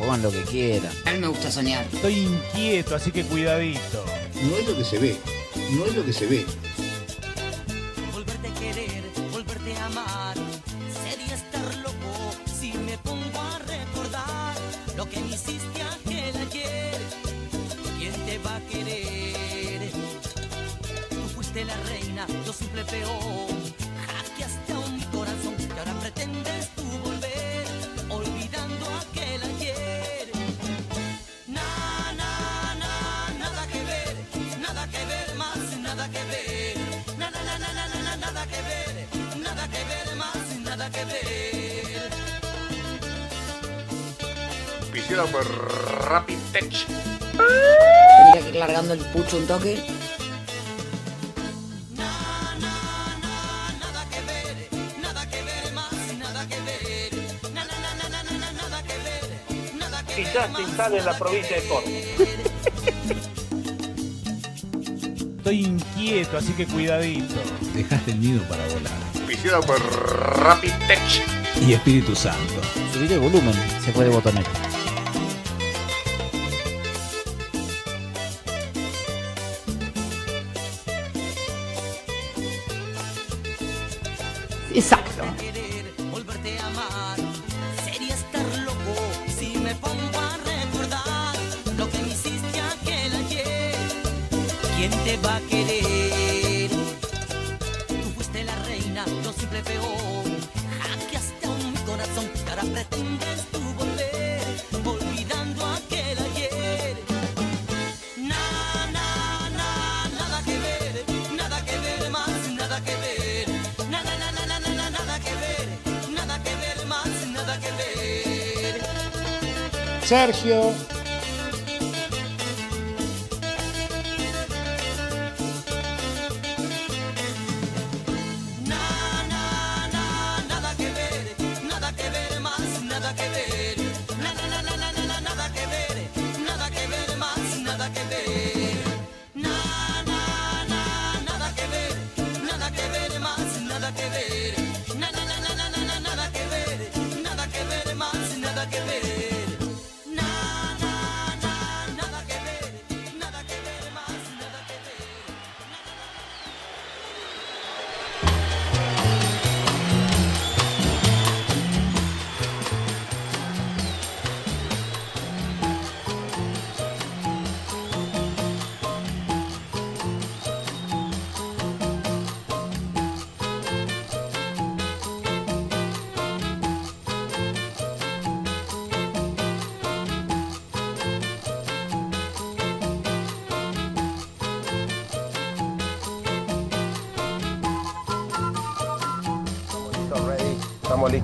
pongan lo que quieran. A mí me gusta soñar. Estoy inquieto, así que cuidadito. No es lo que se ve, no es lo que se ve. Que ver, nada que ver Quizás te instale en la provincia de Córdoba. Estoy inquieto, así que cuidadito. Dejaste el nido para volar. Por Rapid Tech. Y Espíritu Santo. Subir el volumen, se puede botonar. Sergio.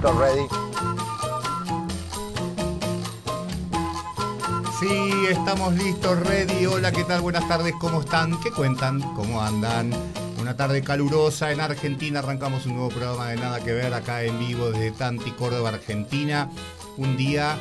Estamos listos, ready. Sí, estamos listos, ready. Hola, ¿qué tal? Buenas tardes, ¿cómo están? ¿Qué cuentan? ¿Cómo andan? Una tarde calurosa en Argentina. Arrancamos un nuevo programa de Nada que Ver acá en vivo desde Tanti, Córdoba, Argentina. Un día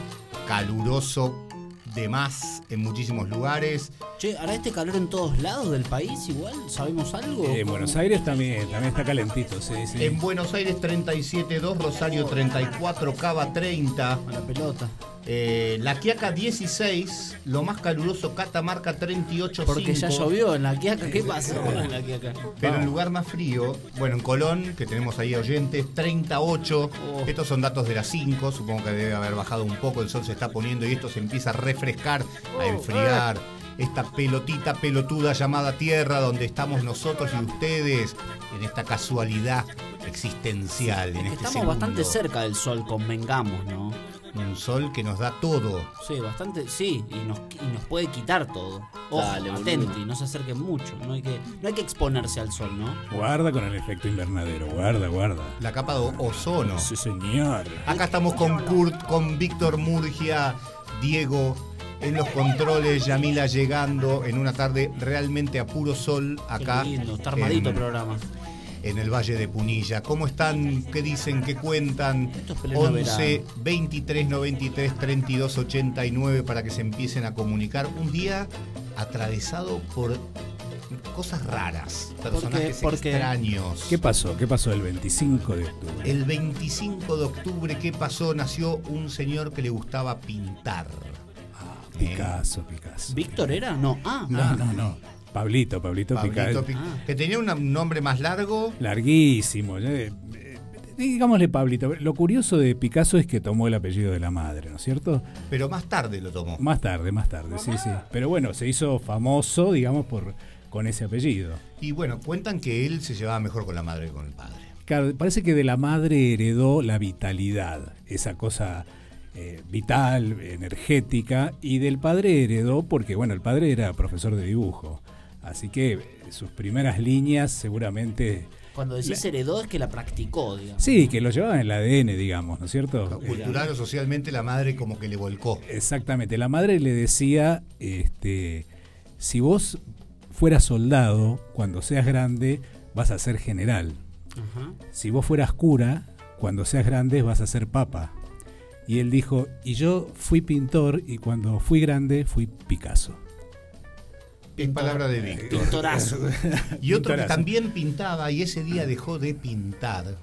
caluroso de más en muchísimos lugares. Che, ¿hará este calor en todos lados del país igual? ¿Sabemos algo? Eh, en Buenos Aires también, también está calentito, sí, sí. En Buenos Aires 37.2, Rosario 34, Cava 30, A la pelota. eh, La Quiaca 16, lo más caluroso Catamarca 38.5. Porque ya llovió en la Quiaca. ¿Qué pasó en la Quiaca? Pero el lugar más frío, bueno, en Colón, que tenemos ahí oyentes, 38. Oh. Estos son datos de las 5, supongo que debe haber bajado un poco, el sol se está poniendo y esto se empieza a refrescar, Oh, a enfriar. Esta pelotita pelotuda llamada Tierra, donde estamos nosotros y ustedes, en esta casualidad existencial. en Es que este estamos bastante cerca del sol, convengamos, ¿no? Un sol que nos da todo. Sí, bastante, sí, y nos, y nos puede quitar todo. Ojo, Dale, boludo. atenti, no se acerquen mucho, no hay que, no hay que exponerse al sol, ¿no? Guarda con el efecto invernadero, guarda, guarda. La capa de ozono. Sí, señor. Acá estamos con Kurt, con Víctor Murgia, Diego en los controles, Yamila llegando en una tarde realmente a puro sol acá Qué lindo, está armadito el en, programa. en el Valle de Punilla. ¿Cómo están? ¿Qué dicen? ¿Qué cuentan? Esto es pleno 11 verano. 23 93 32 89 para que se empiecen a comunicar. Un día atravesado por cosas raras, personajes porque- extraños. ¿Qué pasó? ¿Qué pasó el 25 de octubre? El 25 de octubre, ¿qué pasó? Nació un señor que le gustaba pintar. Picasso, Picasso. ¿Víctor era? No. Ah, No, ah. no, no. Pablito, Pablito, Pablito Picasso. Pi- Ah. Que tenía un nombre más largo. Larguísimo. eh, eh, Digámosle Pablito. Lo curioso de Picasso es que tomó el apellido de la madre, ¿no es cierto? Pero más tarde lo tomó. Más tarde, más tarde, sí, sí. Pero bueno, se hizo famoso, digamos, por con ese apellido. Y bueno, cuentan que él se llevaba mejor con la madre que con el padre. Claro, parece que de la madre heredó la vitalidad, esa cosa eh, vital, energética, y del padre heredó porque, bueno, el padre era profesor de dibujo. Así que eh, sus primeras líneas seguramente... Cuando decís heredó es que la practicó, digamos. Sí, que lo llevaba en el ADN, digamos, ¿no es cierto? Cultural o socialmente la madre como que le volcó. Exactamente. La madre le decía, este, si vos fueras soldado, cuando seas grande, vas a ser general. Si vos fueras cura, cuando seas grande vas a ser papa. Y él dijo, y yo fui pintor y cuando fui grande fui Picasso. Es palabra de Víctor. Pintorazo. Y otro que también pintaba y ese día dejó de pintar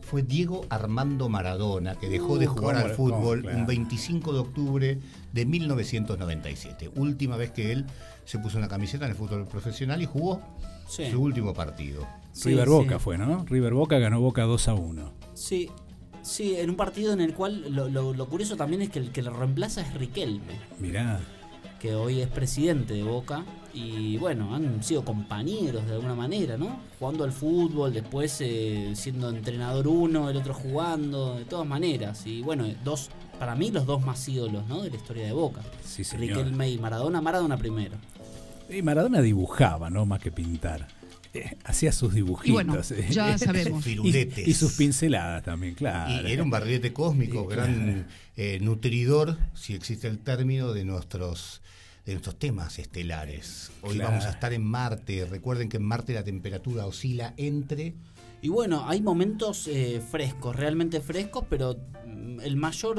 fue Diego Armando Maradona, que dejó de Uh, jugar al fútbol claro. un 25 de octubre de 1997. Última vez que él se puso una camiseta en el fútbol profesional y jugó Sí. su último partido. Sí, River sí. Boca fue, ¿no? River Boca ganó Boca 2 a 1. Sí, sí, en un partido en el cual lo, lo- lo curioso también es que el que lo reemplaza es Riquelme, Mirá, que hoy es presidente de Boca. Y bueno, han sido compañeros de alguna manera, ¿no? Jugando al fútbol, después eh, siendo entrenador uno, el otro jugando, de todas maneras. Y bueno, dos, para mí los dos más ídolos, ¿no? De la historia de Boca. sí señor. Riquelme y Maradona, Maradona primero. Y Maradona dibujaba, ¿no? Más que pintar. Eh, hacía sus dibujitos. Y bueno, eh. ya sabemos. y, Firuletes. y sus pinceladas también, claro. Y era un barrilete cósmico, Sí, gran eh, nutridor, si existe el término, de nuestros de nuestros temas estelares. Hoy Claro. vamos a estar en Marte. Recuerden que en Marte la temperatura oscila entre Y bueno, hay momentos eh, frescos, realmente frescos, pero mm, el mayor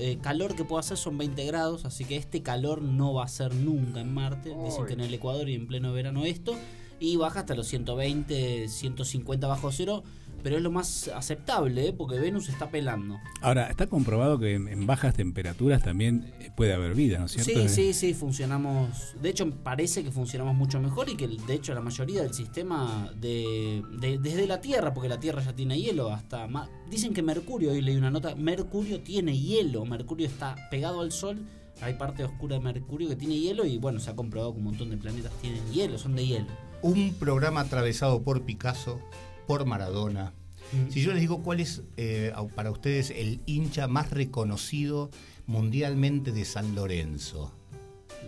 eh, calor que puede hacer son 20 grados, así que este calor no va a ser nunca en Marte. Dicen que en el Ecuador y en pleno verano esto. Y baja hasta los 120, 150 bajo cero, pero es lo más aceptable, ¿eh? porque Venus está pelando. Ahora, está comprobado que en, en bajas temperaturas también eh, puede haber vida, ¿no es cierto? Sí, sí, sí, funcionamos. De hecho, parece que funcionamos mucho mejor y que de hecho la mayoría del sistema de, de- desde la Tierra, porque la Tierra ya tiene hielo, hasta dicen que Mercurio, hoy leí una nota, Mercurio tiene hielo, Mercurio está pegado al Sol, hay parte oscura de Mercurio que tiene hielo y bueno, se ha comprobado que un montón de planetas tienen hielo, son de hielo. Un programa atravesado por Picasso, por Maradona. Mm. Si yo les digo cuál es eh, para ustedes el hincha más reconocido mundialmente de San Lorenzo.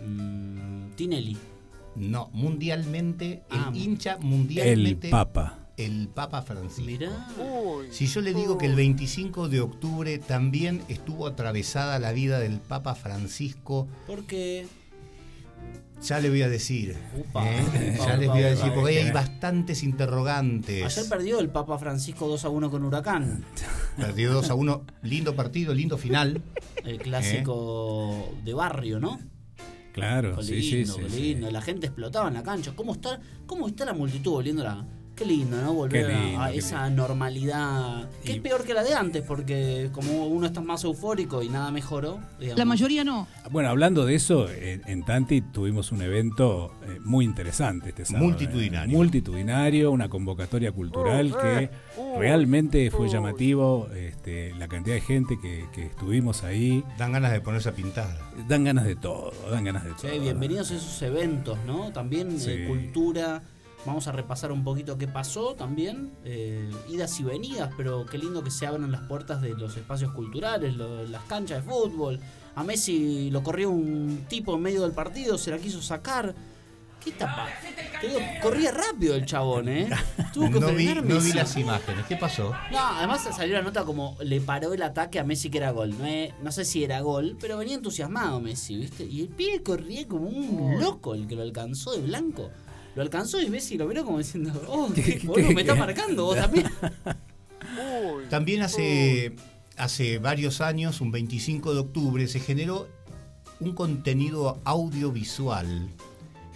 Mm, Tinelli. No, mundialmente, el Ah. hincha El mundialmente. Papa. el Papa Francisco. Mirá. Si yo le digo que el 25 de octubre también estuvo atravesada la vida del Papa Francisco, Porque ya le voy a decir. Upa, ¿eh? upa, ya les voy a upa. decir, porque ahí hay bastantes interrogantes. ayer perdió el Papa Francisco 2 a 1 con Huracán. Perdió 2 a 1. Lindo partido, lindo final. El clásico de barrio, ¿no? Claro, Qué sí, sí, lindo, sí. La gente explotaba en la cancha. ¿Cómo está, cómo está la multitud volviendo la... Qué lindo, ¿no? Volver a- lindo, a, qué esa normalidad. Que Y- es peor que la de antes, porque como uno está más eufórico y nada mejoró. digamos. La mayoría no. Bueno, hablando de eso, en, en Tanti tuvimos un evento eh, muy interesante este sábado. Multitudinario. eh, multitudinario, una convocatoria cultural que realmente fue llamativo, este, la cantidad de gente que, que estuvimos ahí. Dan ganas de ponerse a pintar. Dan ganas de todo, dan ganas de Sí, todo. bienvenidos a esos eventos, ¿no? También eh, Sí. cultura. Vamos a repasar un poquito qué pasó también. eh, idas y venidas, pero qué lindo que se abran las puertas de los espacios culturales, lo- las canchas de fútbol. A Messi lo corrió un tipo en medio del partido, se la quiso sacar. ¿Qué tapa? Digo, corría rápido el chabón, ¿eh? Tuvo que No vi, no vi las imágenes. ¿Qué pasó? No, además salió la nota como le paró el ataque a Messi que era gol. No, es- no sé si era gol, pero venía entusiasmado Messi, ¿viste? Y el pibe corría como un loco el que lo alcanzó de blanco. Lo alcanzó y Messi lo miró como diciendo, oh, qué, boludo, me está marcando vos también. También hace, hace varios años, un 25 de octubre, se generó un contenido audiovisual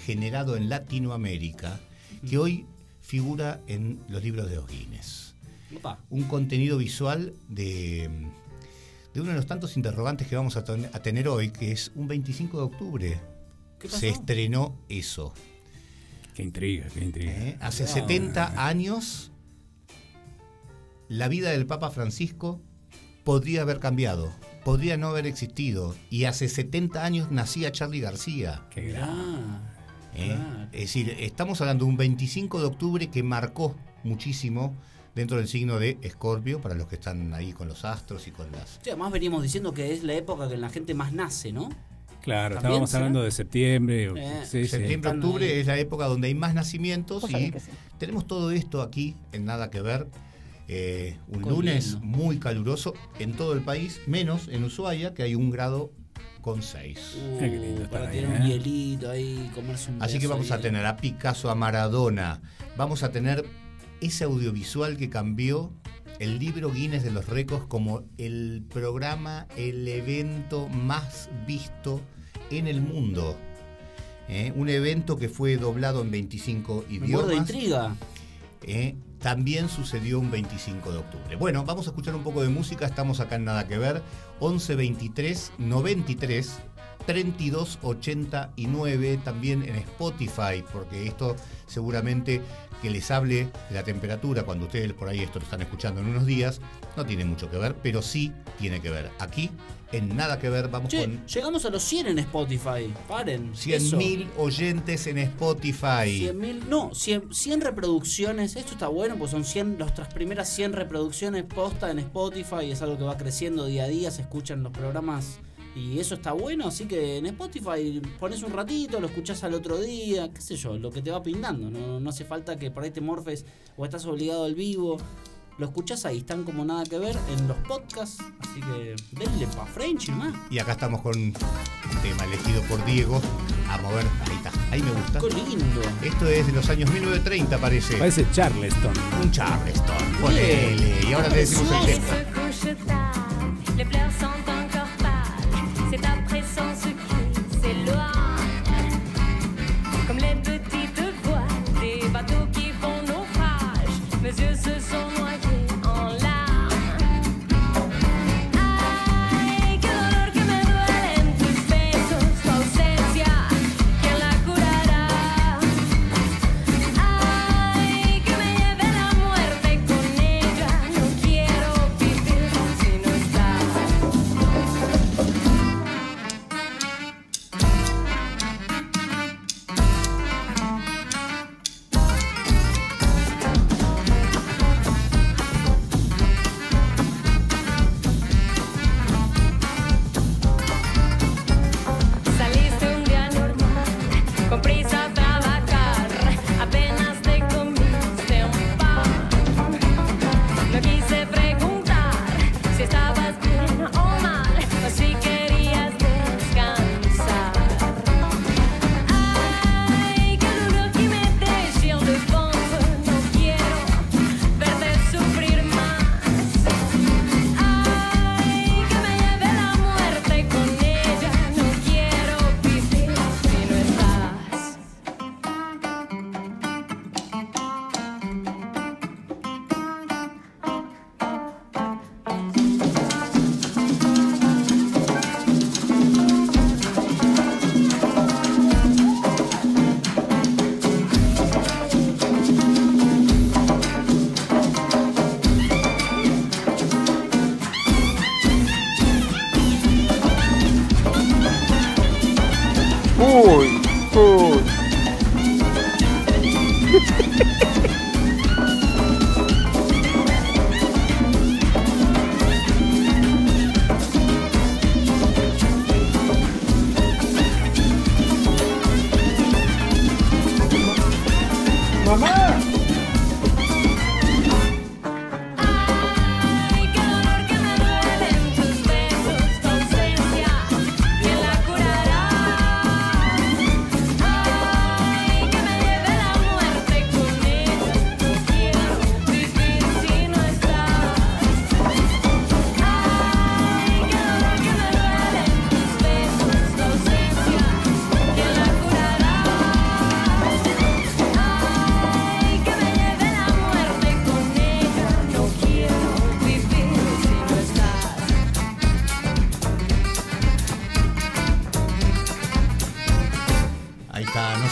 generado en Latinoamérica que hoy figura en los libros de los Guinness. Opa. Un contenido visual de, de uno de los tantos interrogantes que vamos a, ten- a tener hoy, que es un 25 de octubre. ¿Qué pasó? Se estrenó eso. Qué intriga, qué intriga. ¿eh? Hace Ah. 70 años, la vida del Papa Francisco podría haber cambiado, podría no haber existido. Y hace 70 años nacía Charlie García. Qué gran. Ah, ¿eh? Claro. Es decir, estamos hablando de un 25 de octubre que marcó muchísimo dentro del signo de Escorpio, para los que están ahí con los astros y con las... Sí, además veníamos diciendo que es la época que la gente más nace, ¿no? Claro, ¿También estábamos hablando de septiembre. o- Eh, sí. Septiembre, octubre es la época donde hay más nacimientos y tenemos todo esto aquí en Nada que Ver. eh, un lunes lindo. muy caluroso en todo el país, menos en Ushuaia, que hay un grado con seis. Uh, Qué lindo para ahí, tener un ¿eh? hielito ahí, comerse un Así que vamos a tener a Picasso, a Maradona, vamos a tener ese audiovisual que cambió el libro Guinness de los Récords como el programa, el evento más visto en el mundo. ¿eh? Un evento que fue doblado en 25 Me muero de idiomas. intriga. ¿eh? También sucedió un 25 de octubre. Bueno, vamos a escuchar un poco de música. Estamos acá en Nada que Ver. 11 23 93 32 89. También en Spotify, porque esto seguramente que les hable de la temperatura cuando ustedes por ahí esto lo están escuchando en unos días. No tiene mucho que ver, pero sí tiene que ver. Aquí, en Nada que Ver, vamos Che, con llegamos a los 100 en Spotify. Paren. eso. 100.000 oyentes en Spotify. 100.000, no, 100, 100 reproducciones. Esto está bueno, pues son 100, nuestras primeras 100 reproducciones posta en Spotify. Es algo que va creciendo día a día. Se escuchan los programas y eso está bueno. Así que en Spotify pones un ratito, lo escuchás al otro día, qué sé yo, lo que te va pintando. No, no hace falta que por ahí te morfes o estás obligado al vivo. Lo escuchás ahí, están como nada que ver en los podcasts. Así que denle pa' French nomás. Y acá estamos con un tema elegido por Diego. A mover. Ahí está. Ahí me gusta. Qué lindo. Esto es de los años 1930, parece. Parece Charleston. Un Charleston. Ponele. Y ahora le decimos el tema. Comme les petites voiles des bateaux qui font naufrage. Mes yeux se sont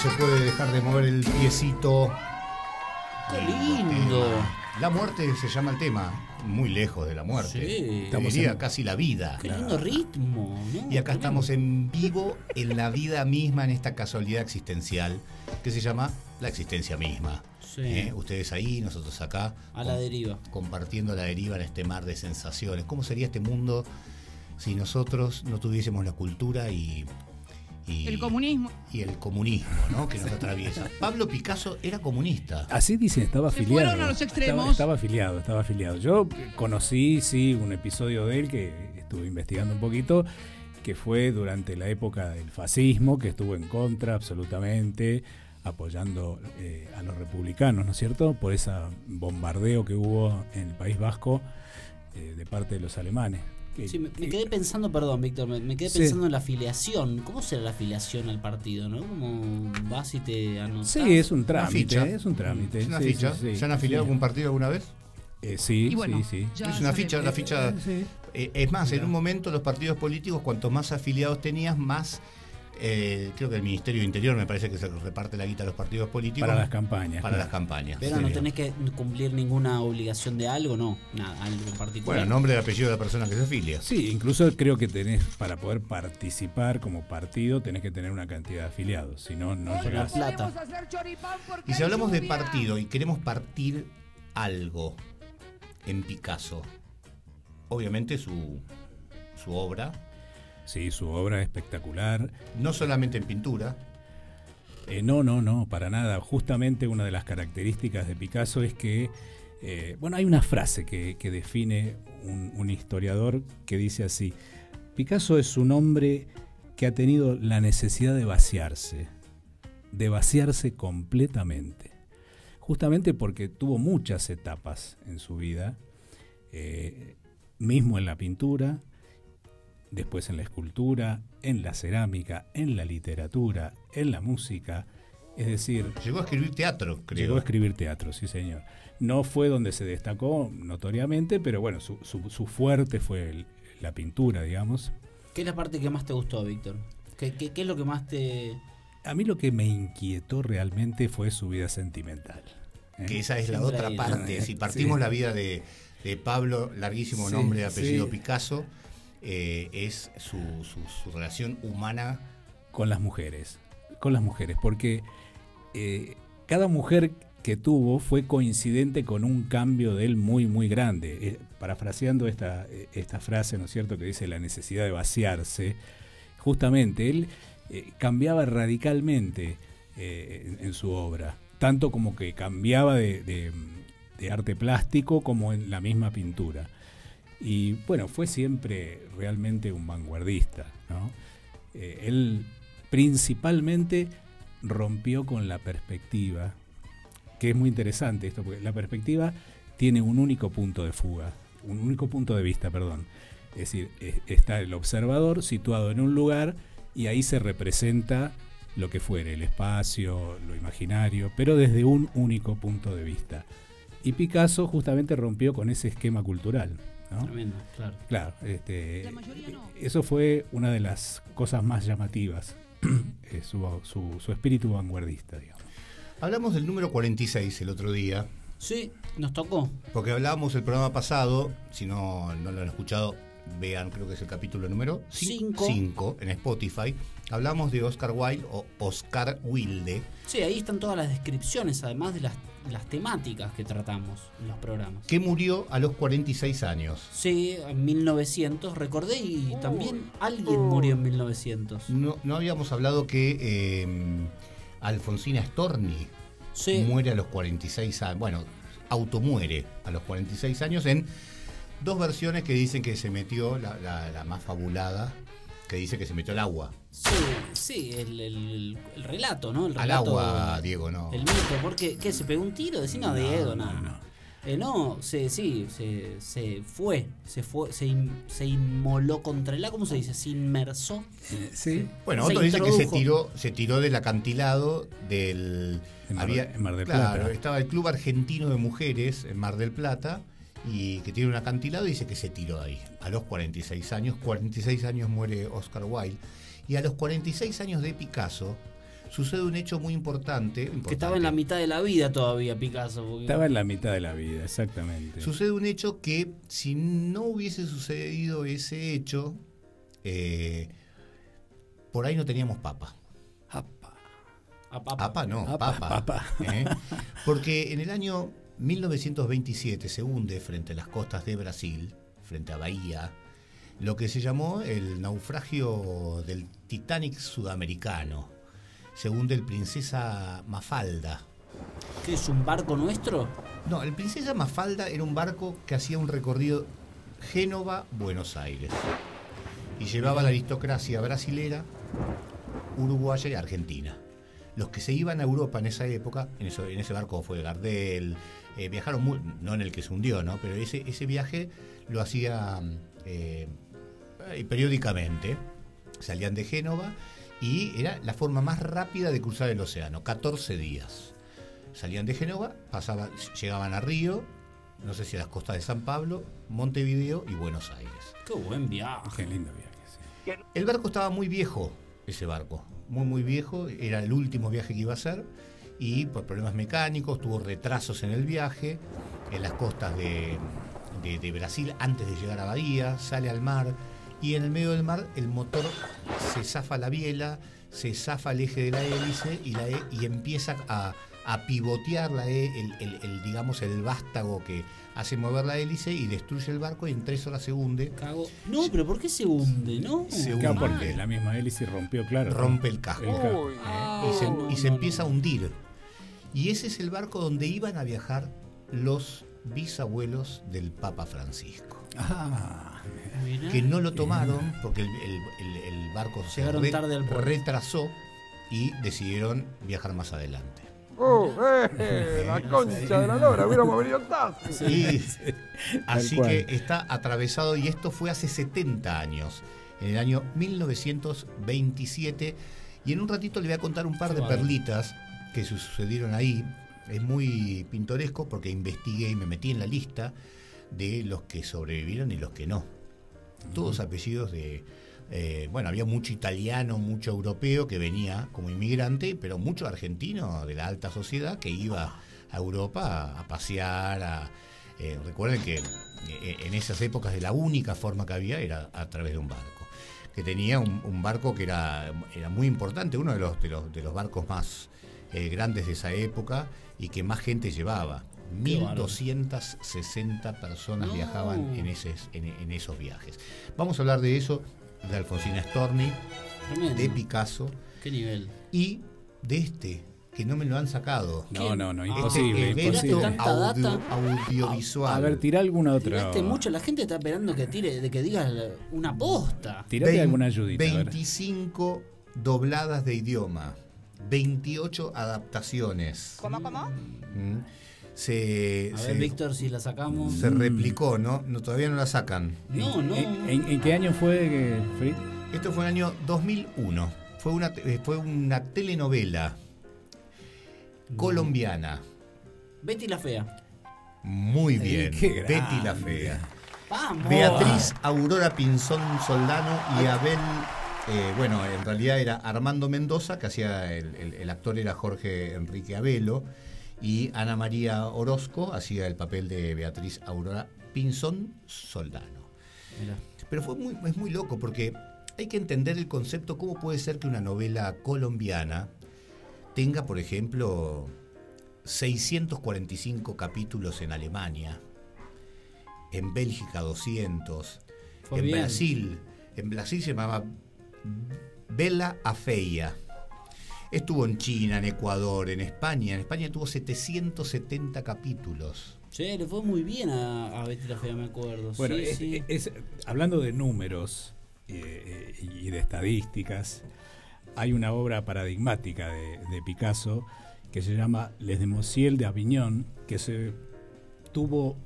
se puede dejar de mover el piecito. ¡Qué lindo! La muerte se llama el tema, muy lejos de la muerte. Sí. Estamos diría casi la vida. ¡Qué lindo ritmo! ¿no? Y acá estamos en vivo, en la vida misma, en esta casualidad existencial que se llama la existencia misma. Sí. ¿Eh? Ustedes ahí, nosotros acá. A la deriva. Compartiendo la deriva en este mar de sensaciones. ¿Cómo sería este mundo si nosotros no tuviésemos la cultura y. y- El comunismo. Y el comunismo, ¿no? Que nos atraviesa. Pablo Picasso era comunista. Así dicen, estaba Se afiliado. fueron a los extremos. Estaba, estaba afiliado, estaba afiliado. Yo conocí, sí, un episodio de él que estuve investigando un poquito, que fue durante la época del fascismo, que estuvo en contra absolutamente, apoyando eh, a los republicanos, ¿no es cierto? Por ese bombardeo que hubo en el País Vasco eh, de parte de los alemanes. Que- Sí, me, me que- quedé pensando, perdón, Víctor, me, me quedé Sí. pensando en la afiliación. ¿Cómo será la afiliación al partido, no? ¿Cómo vas y te anotas? Sí, es un Una trámite, ficha. es un trámite. Es una sí, ficha. sí, sí. ¿Se han afiliado a algún partido alguna vez? Eh, sí, Y bueno, sí, sí. es una ficha, la ficha. Sí. eh, es más, en un momento los partidos políticos, cuanto más afiliados tenías, más. Eh, creo que el Ministerio de Interior me parece que se reparte la guita a los partidos políticos. Para las campañas. Para claro. las campañas. Pero no tenés que cumplir ninguna obligación de algo, no. Nada, algo en particular. Bueno, nombre y apellido de la persona que se afilia. Sí, incluso creo que tenés, para poder participar como partido, tenés que tener una cantidad de afiliados, si no, no llegás. plata. Y si hablamos de partido y queremos partir algo en Picasso, obviamente su, su obra, Sí, su obra es espectacular. no solamente en pintura, Eh, no, no, no, para nada. Justamente una de las características de Picasso es que, eh, bueno, hay una frase que, que define un, un historiador que dice así, Picasso es un hombre que ha tenido la necesidad de vaciarse, de vaciarse completamente, justamente porque tuvo muchas etapas en su vida, eh, mismo en la pintura, después en la escultura, en la cerámica, en la literatura, en la música. Es decir, llegó a escribir teatro, creo. llegó a escribir teatro, sí señor. No fue donde se destacó notoriamente, pero bueno, su, su- su fuerte fue el- la pintura, digamos. ¿Qué es la parte que más te gustó, Víctor? ¿Qué, qué, qué es lo que más te...? A mí lo que me inquietó realmente fue su vida sentimental. ¿eh? que esa es la Siempre otra parte. Si partimos Sí. la vida de, de Pablo, larguísimo Sí, nombre apellido sí. Picasso, eh, es su, su- relación humana. con las mujeres, con las mujeres, porque eh, cada mujer que tuvo fue coincidente con un cambio de él muy, muy grande. Eh, parafraseando esta, esta frase, ¿no es cierto?, que dice la necesidad de vaciarse, justamente él cambiaba radicalmente en, su obra, tanto como que cambiaba de arte plástico como en la misma pintura. Y bueno, fue siempre realmente un vanguardista, ¿no? Eh, él principalmente rompió con la perspectiva, que es muy interesante esto, porque la perspectiva tiene un único punto de fuga, un único punto de vista, perdón. Es decir, está el observador situado en un lugar y ahí se representa lo que fuere, el espacio, lo imaginario, pero desde un único punto de vista. Y Picasso justamente rompió con ese esquema cultural. ¿No? Tremendo, claro. Claro, este, La mayoría no. eso fue una de las cosas más llamativas, eh, su, su- su espíritu vanguardista, digamos. Hablamos del número 46 el otro día, Sí, nos tocó. porque hablábamos el programa pasado, si no, no lo han escuchado, vean, creo que es el capítulo número Cinco. 5 en Spotify. Hablamos de Oscar Wilde o Oscar Wilde. Sí, ahí están todas las descripciones, además de las, las temáticas que tratamos en los programas. que murió a los 46 años. Sí, en 1900, recordé, y también alguien murió en 1900. No, no habíamos hablado que eh, Alfonsina Storni Sí, muere a los 46 años. Bueno, automuere a los 46 años en dos versiones que dicen que se metió, la, la- la más fabulada, que dice que se metió al agua. sí, sí, el, el- el relato, ¿no? El Al relato, agua, Diego, no. El mito, porque ¿qué? ¿Se pegó un tiro? Decía, no, Diego, no. no. Eh, no, se, sí, se, se fue, se fue, se, in- se inmoló contra el agua, ¿cómo se dice? Se inmersó. sí. Bueno, otro dice que se tiró, se tiró del acantilado del. En Mar- en Mar del claro, Plata. estaba el Club Argentino de Mujeres en Mar del Plata y que tiene un acantilado y dice que se tiró ahí. A los 46 años, 46 años muere Oscar Wilde. Y a los 46 años de Picasso, sucede un hecho muy importante. Que estaba en la mitad de la vida todavía Picasso. porque- Estaba en la mitad de la vida, exactamente. Sucede un hecho que si no hubiese sucedido ese hecho, eh, por ahí no teníamos papa. A papa. Papa no, Apa, papa. papa. ¿eh? Porque en el año 1927 se hunde frente a las costas de Brasil, frente a Bahía, lo que se llamó el naufragio del Titanic sudamericano. Se hunde el Princesa Mafalda. ¿Qué es un barco nuestro? No, el Princesa Mafalda era un barco que hacía un recorrido Génova-Buenos Aires. Y llevaba a la aristocracia brasilera, uruguaya y argentina. Los que se iban a Europa en esa época, en, eso- en ese barco fue Gardel, eh, viajaron, muy, no en el que se hundió, ¿no? pero ese, ese viaje lo hacía eh, periódicamente. Salían de Génova y era la forma más rápida de cruzar el océano, 14 días. Salían de Génova, pasaban, llegaban a Río, no sé si a las costas de San Pablo, Montevideo y Buenos Aires. Qué buen viaje. Qué lindo viaje. sí. El barco estaba muy viejo, ese barco, muy muy viejo, era el último viaje que iba a hacer y por problemas mecánicos tuvo retrasos en el viaje, en las costas de, de- de Brasil antes de llegar a Bahía, sale al mar y en el medio del mar el motor se zafa la biela, se zafa el eje de la hélice y, la he- y empieza a, a pivotear la el, el- el, digamos el vástago que hace mover la hélice y destruye el barco y en tres horas se hunde. Cago. No, pero ¿por qué se hunde, no? Se hunde. porque la misma hélice rompió, claro. Rompe el casco. El casco. Uy. y se, no, y se no, empieza no. a hundir. Y ese es el barco donde iban a viajar los bisabuelos del Papa Francisco. Ah. Que no lo tomaron porque el, el- el- el barco se tarde al retrasó y decidieron viajar más adelante. Uh, eh, la concha de la lora, hubiéramos venido tarde. Y así que está atravesado y esto fue hace 70 años, en el año 1927. Y en un ratito le voy a contar un par de perlitas que sucedieron ahí. Es muy pintoresco porque investigué y me metí en la lista de los que sobrevivieron y los que no. Todos apellidos de... eh, bueno, había mucho italiano, mucho europeo que venía como inmigrante, pero mucho argentino de la alta sociedad que iba a Europa a, a pasear, a, eh, recuerden que eh, en esas épocas de la única forma que había era a través de un barco. Que tenía un, un barco que era, era muy importante, uno de los, de los, de los barcos más eh, grandes de esa época y que más gente llevaba. Qué bárbaro. 1260 personas No. viajaban en, eses- en, en esos viajes. Vamos a hablar de eso, de Alfonsina Storni, Tremendo. de Picasso ¿Qué nivel? y de este, que no me lo han sacado. no, no, no, imposible, Este ¿tiraste evento imposible. tanta audio- data? audiovisual. A ver, tira alguna otra. Tiraste mucho, la gente está esperando que tire, de que digas una posta. Tirate alguna ayudita. a ver. 25 dobladas de idioma, 28 adaptaciones. ¿Cómo, cómo? Mm. Se, A se- ver, Víctor, si la sacamos. se replicó, ¿no? no Todavía no la sacan. No, no. ¿En, en- en qué año fue, Fritz? Esto fue en el año 2001. Fue una, eh, fue una telenovela colombiana. Betty la fea. Muy bien. Betty la Fea. Vamos. Beatriz Aurora Pinzón Soldano y Abel, eh, bueno, en realidad era Armando Mendoza, que hacía, el, el- el actor era Jorge Enrique Abelo, y Ana María Orozco hacía el papel de Beatriz Aurora Pinzón Soldano. Pero fue muy, es muy loco porque hay que entender el concepto, cómo puede ser que una novela colombiana tenga, por ejemplo, 645 capítulos en Alemania, en Bélgica 200, Fue en bien. Brasil, en Brasil se llamaba Bella Afeia. Estuvo en China, en Ecuador, en España. En España tuvo 770 capítulos. Che, le fue muy bien a, a Betty la fea, me acuerdo. Bueno, sí, es- sí. es- hablando de números eh, y de estadísticas, hay una obra paradigmática de, de Picasso que se llama Les Demoiselles de Avignon, que se tuvo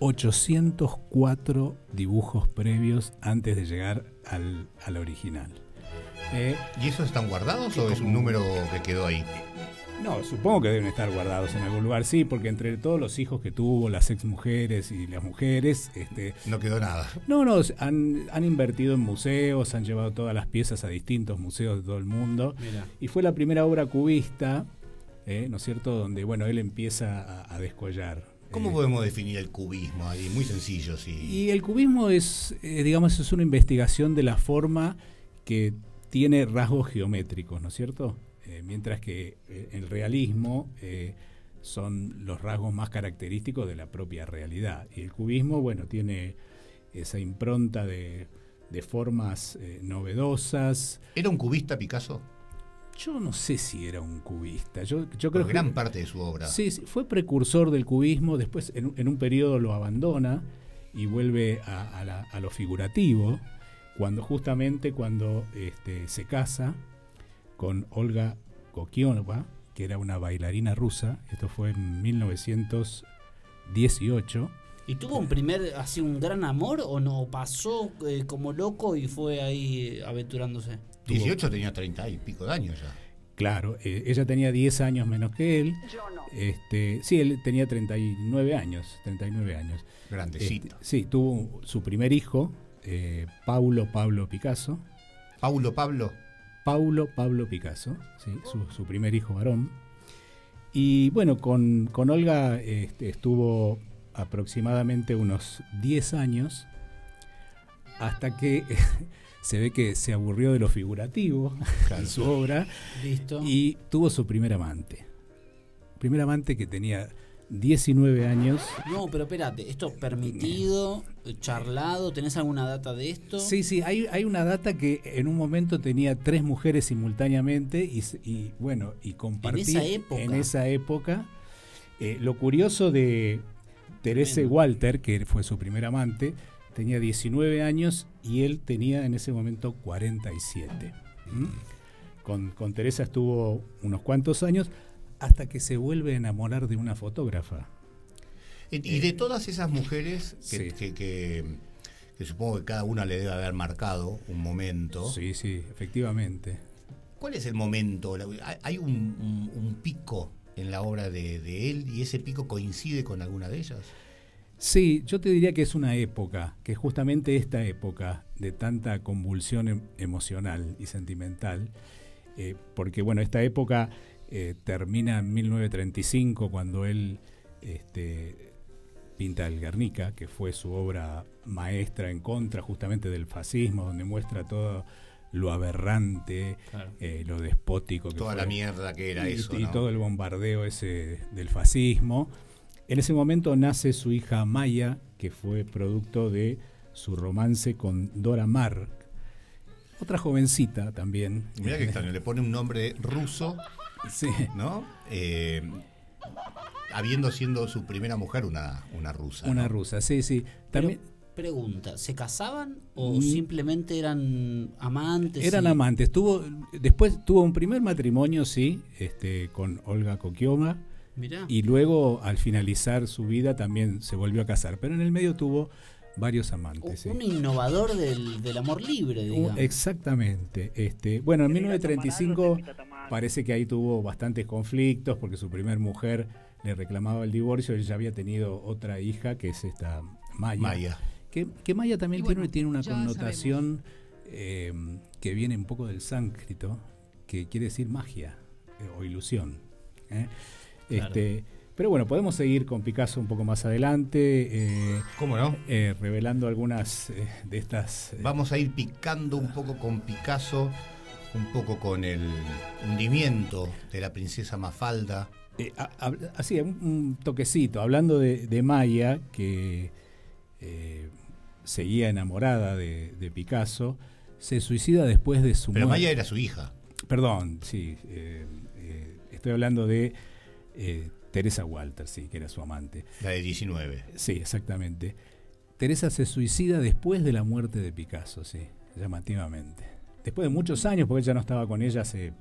804 dibujos previos antes de llegar al, al original. Eh, ¿Y esos están guardados o es un número que quedó ahí? No, supongo que deben estar guardados en algún lugar, sí, porque entre todos los hijos que tuvo, las ex mujeres y las mujeres, este, No quedó nada. no, no, han, han invertido en museos, han llevado todas las piezas a distintos museos de todo el mundo. Mira. Y fue la primera obra cubista, eh, ¿no es cierto?, donde, bueno, él empieza a, a descollar. ¿Cómo Eh, podemos definir el cubismo ahí? Muy sencillo, sí. Y el cubismo es, eh, digamos, es una investigación de la forma que tiene rasgos geométricos, ¿no es cierto? Eh, mientras que el realismo son los rasgos más característicos de la propia realidad. Y el cubismo, bueno, tiene esa impronta de, de formas novedosas. ¿Era un cubista Picasso? Yo no sé si era un cubista. Yo, yo creo Por que gran parte de su obra. Sí, sí, fue precursor del cubismo, después en, un- en un periodo lo abandona y vuelve a, a la- a lo figurativo, cuando justamente cuando este, se casa con Olga Kokionova, que era una bailarina rusa, esto fue en 1918. ¿Y tuvo un primer, así un gran amor o no? ¿Pasó eh, como loco y fue ahí eh, aventurándose? 18 tenía 30 y pico de años ya. Claro, eh, ella tenía 10 años menos que él. Este, sí, él tenía 39 años, 39 años. Grandecito. Este, sí, tuvo su primer hijo, eh, Paulo Pablo Picasso. Paulo Pablo. Paulo Pablo Picasso, sí, su, su primer hijo varón. Y bueno, con, con Olga este, estuvo aproximadamente unos 10 años, hasta que se ve que se aburrió de lo figurativo en su obra Listo. y tuvo su primer amante. Primer amante que tenía 19 años. No, pero espérate, ¿esto permitido, charlado? ¿Tenés alguna data de esto? Sí, sí, hay, hay una data que en un momento tenía tres mujeres simultáneamente y, bueno, y compartí esa época. en esa época. Eh, lo curioso de Terese Walter, que fue su primer amante, tenía 19 años y él tenía en ese momento 47. ¿Mm? Con, con Teresa estuvo unos cuantos años hasta que se vuelve a enamorar de una fotógrafa. Y y de todas esas mujeres que, Sí. que- que- que supongo que cada una le debe haber marcado un momento. Sí, sí, efectivamente. ¿Cuál es el momento? ¿Hay un, un- un pico en la obra de, de él y ese pico coincide con alguna de ellas? Sí, yo te diría que es una época, que justamente esta época de tanta convulsión em- emocional y sentimental, eh, porque bueno, esta época eh, termina en 1935 cuando él este, pinta el Guernica, que fue su obra maestra en contra justamente del fascismo, donde muestra todo lo aberrante, Claro. eh, lo despótico que Toda la fue mierda que era y, eso. y ¿no? todo el bombardeo ese del fascismo. En ese momento nace su hija Maya, que fue producto de su romance con Dora Maar, otra jovencita también. Mirá que extraño, le pone un nombre ruso, Sí. ¿no? Eh, habiendo siendo su primera mujer una, una rusa. Una ¿no? rusa, sí, sí. Pero, También pregunta, ¿se casaban o Mm. simplemente eran amantes? eran y- amantes. Tuvo, después tuvo un primer matrimonio, sí, este, con Olga Kokioma. Mirá. Y luego, al finalizar su vida, también se volvió a casar. Pero en el medio tuvo varios amantes. sí. Un innovador del, del amor libre, digamos. Exactamente. Este, bueno, en 1935 parece que ahí tuvo bastantes conflictos porque su primer mujer le reclamaba el divorcio. Él ya había tenido otra hija que es esta Maya. Maya. Que, que Maya también bueno, tiene, tiene una connotación eh, que viene un poco del sánscrito, que quiere decir magia eh, o ilusión. ¿eh? Claro. Este, pero bueno, podemos seguir con Picasso un poco más adelante, eh, ¿Cómo no? eh, revelando algunas eh, de estas... eh, Vamos a ir picando un poco con Picasso, un poco con el hundimiento de la princesa Mafalda. Eh, a- así, un, un toquecito, hablando de, de Maya, que eh, seguía enamorada de, de Picasso, se suicida después de su Pero muerte. Maya era su hija. Perdón, sí, eh, eh, estoy hablando de eh, Teresa Walter, sí, que era su amante. La de 19. Sí, exactamente. Teresa se suicida después de la muerte de Picasso, sí, llamativamente. Después de muchos años, porque ella no estaba con ella hace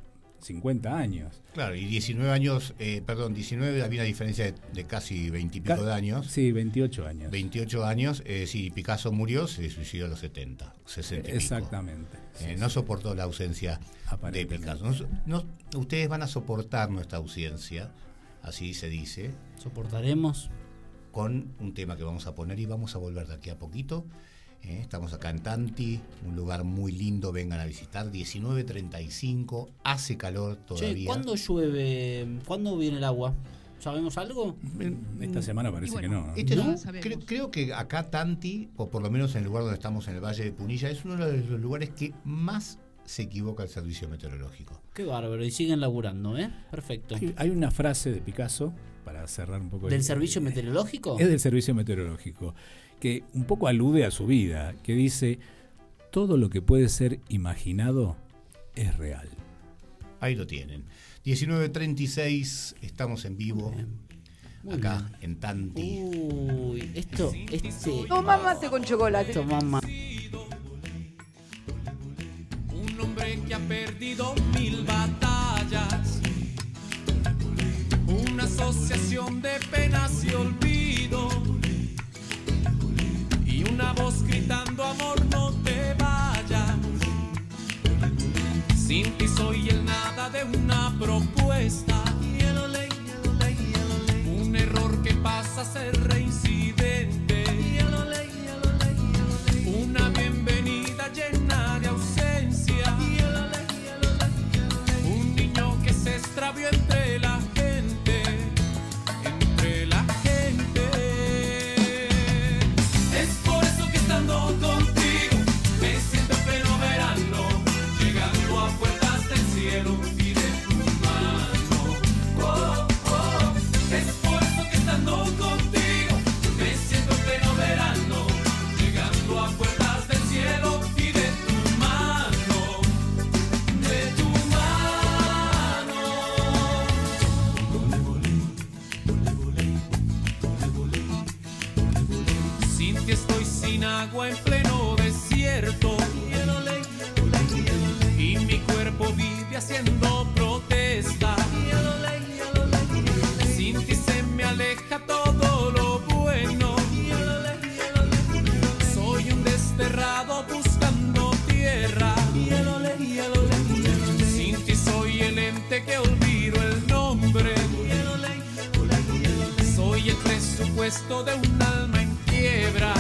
50 años. Claro, y 19 años, eh, perdón, 19 había una diferencia de, de casi 20 y pico Ca- de años. Sí, 28 años. 28 años, eh, sí, Picasso murió, se suicidó a los 70, 60 y pico. Exactamente. Eh, no soportó la ausencia de. Picasso. No- no- ustedes van a soportar nuestra ausencia, así se dice, Soportaremos. con un tema que vamos a poner y vamos a volver de aquí a poquito. Eh, estamos acá en Tanti, un lugar muy lindo, vengan a visitar. 19.35, hace calor Che, todavía. ¿cuándo llueve? ¿Cuándo viene el agua? ¿Sabemos algo? Esta semana parece que no. ¿no? Este ¿No? es un- cre- creo que acá Tanti, o por lo menos en el lugar donde estamos en el Valle de Punilla, es uno de los lugares que más se equivoca el servicio meteorológico. Qué bárbaro. Y siguen laburando, ¿eh? Perfecto. Hay- Hay una frase de Picasso, para cerrar un poco. ¿Del el- servicio meteorológico? Es del servicio meteorológico, que un poco alude a su vida, que dice, todo lo que puede ser imaginado es real. Ahí lo tienen. 19.36, estamos en vivo. Muy acá en Tanti. Uy, esto, este. Toma mate con chocolate. Esto, mamá. Un hombre que ha perdido mil batallas. Una asociación de penas y olvido. Y una voz gritando amor no te vayas. Sin ti soy el nada de una propuesta. Un error que pasa a ser reincidente. Presupuesto de un alma en quiebra.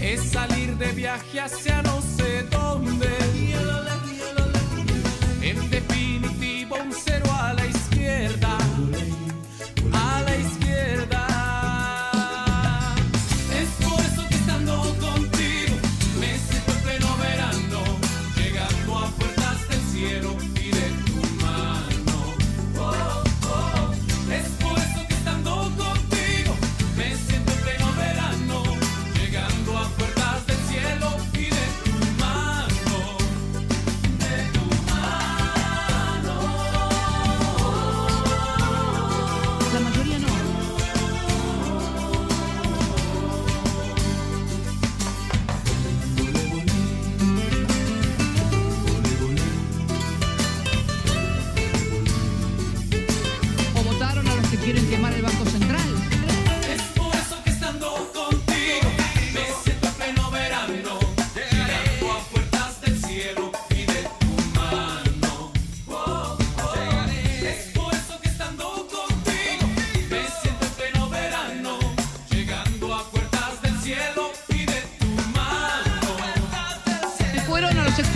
Es salir de viaje hacia no sé dónde.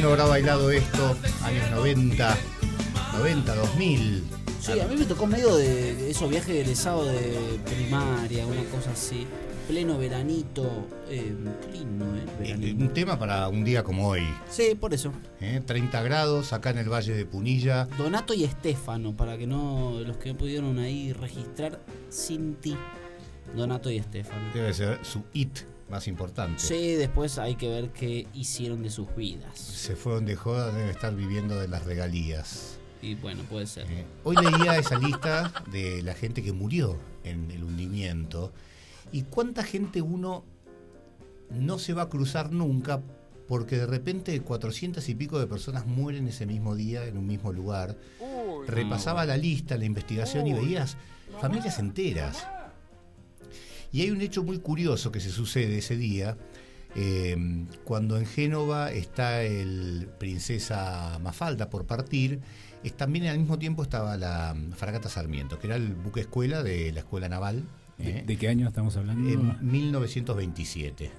¿Quién no habrá bailado esto? Años 90, 90, 2000. Sí, a mí me tocó medio de, de esos viajes de egresado de primaria, una cosa así. pleno veranito. Eh, lindo, ¿eh? Eh, Veranito. Un tema para un día como hoy. Sí, por eso. ¿eh? 30 grados acá en el Valle de Punilla. Donato y Estefano, para que no. Los que no pudieron ahí registrar sin ti. Donato y Estefano. Debe ser su hit más importante. Sí, después hay que ver qué hicieron de sus vidas. Se fueron de joda, debe estar viviendo de las regalías. Y bueno, puede ser. Eh, Hoy leía esa lista de la gente que murió en el hundimiento y cuánta gente uno no se va a cruzar nunca porque de repente 400 y pico de personas mueren ese mismo día en un mismo lugar. Repasaba la lista, la investigación y veías familias enteras. Y hay un hecho muy curioso que se sucede ese día, eh, cuando en Génova está el Princesa Mafalda por partir, es, también al mismo tiempo estaba la mm, Fragata Sarmiento, que era el buque escuela de la Escuela Naval. ¿De, ¿eh? de qué año estamos hablando? En 1927.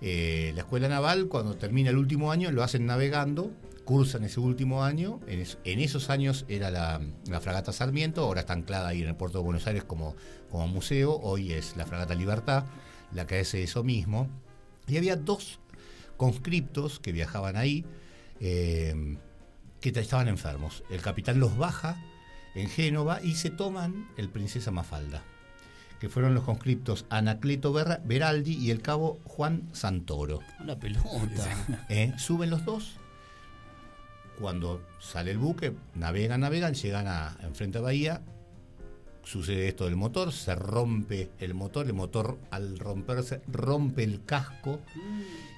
Eh, la escuela naval, cuando termina el último año, lo hacen navegando, cursan ese último año. En, es- en esos años era la, la fragata Sarmiento, ahora está anclada ahí en el puerto de Buenos Aires como, como museo. Hoy es la fragata Libertad, la que hace eso mismo. Y había dos conscriptos que viajaban ahí, eh, que estaban enfermos. El capitán los baja en Génova y se toman el Princesa Mafalda que fueron los conscriptos Anacleto Beraldi y el cabo Juan Santoro. La pelota. ¿Eh? Suben los dos. Cuando sale el buque, navegan, navegan, llegan a enfrente a Bahía. Sucede esto del motor, se rompe el motor, el motor al romperse rompe el casco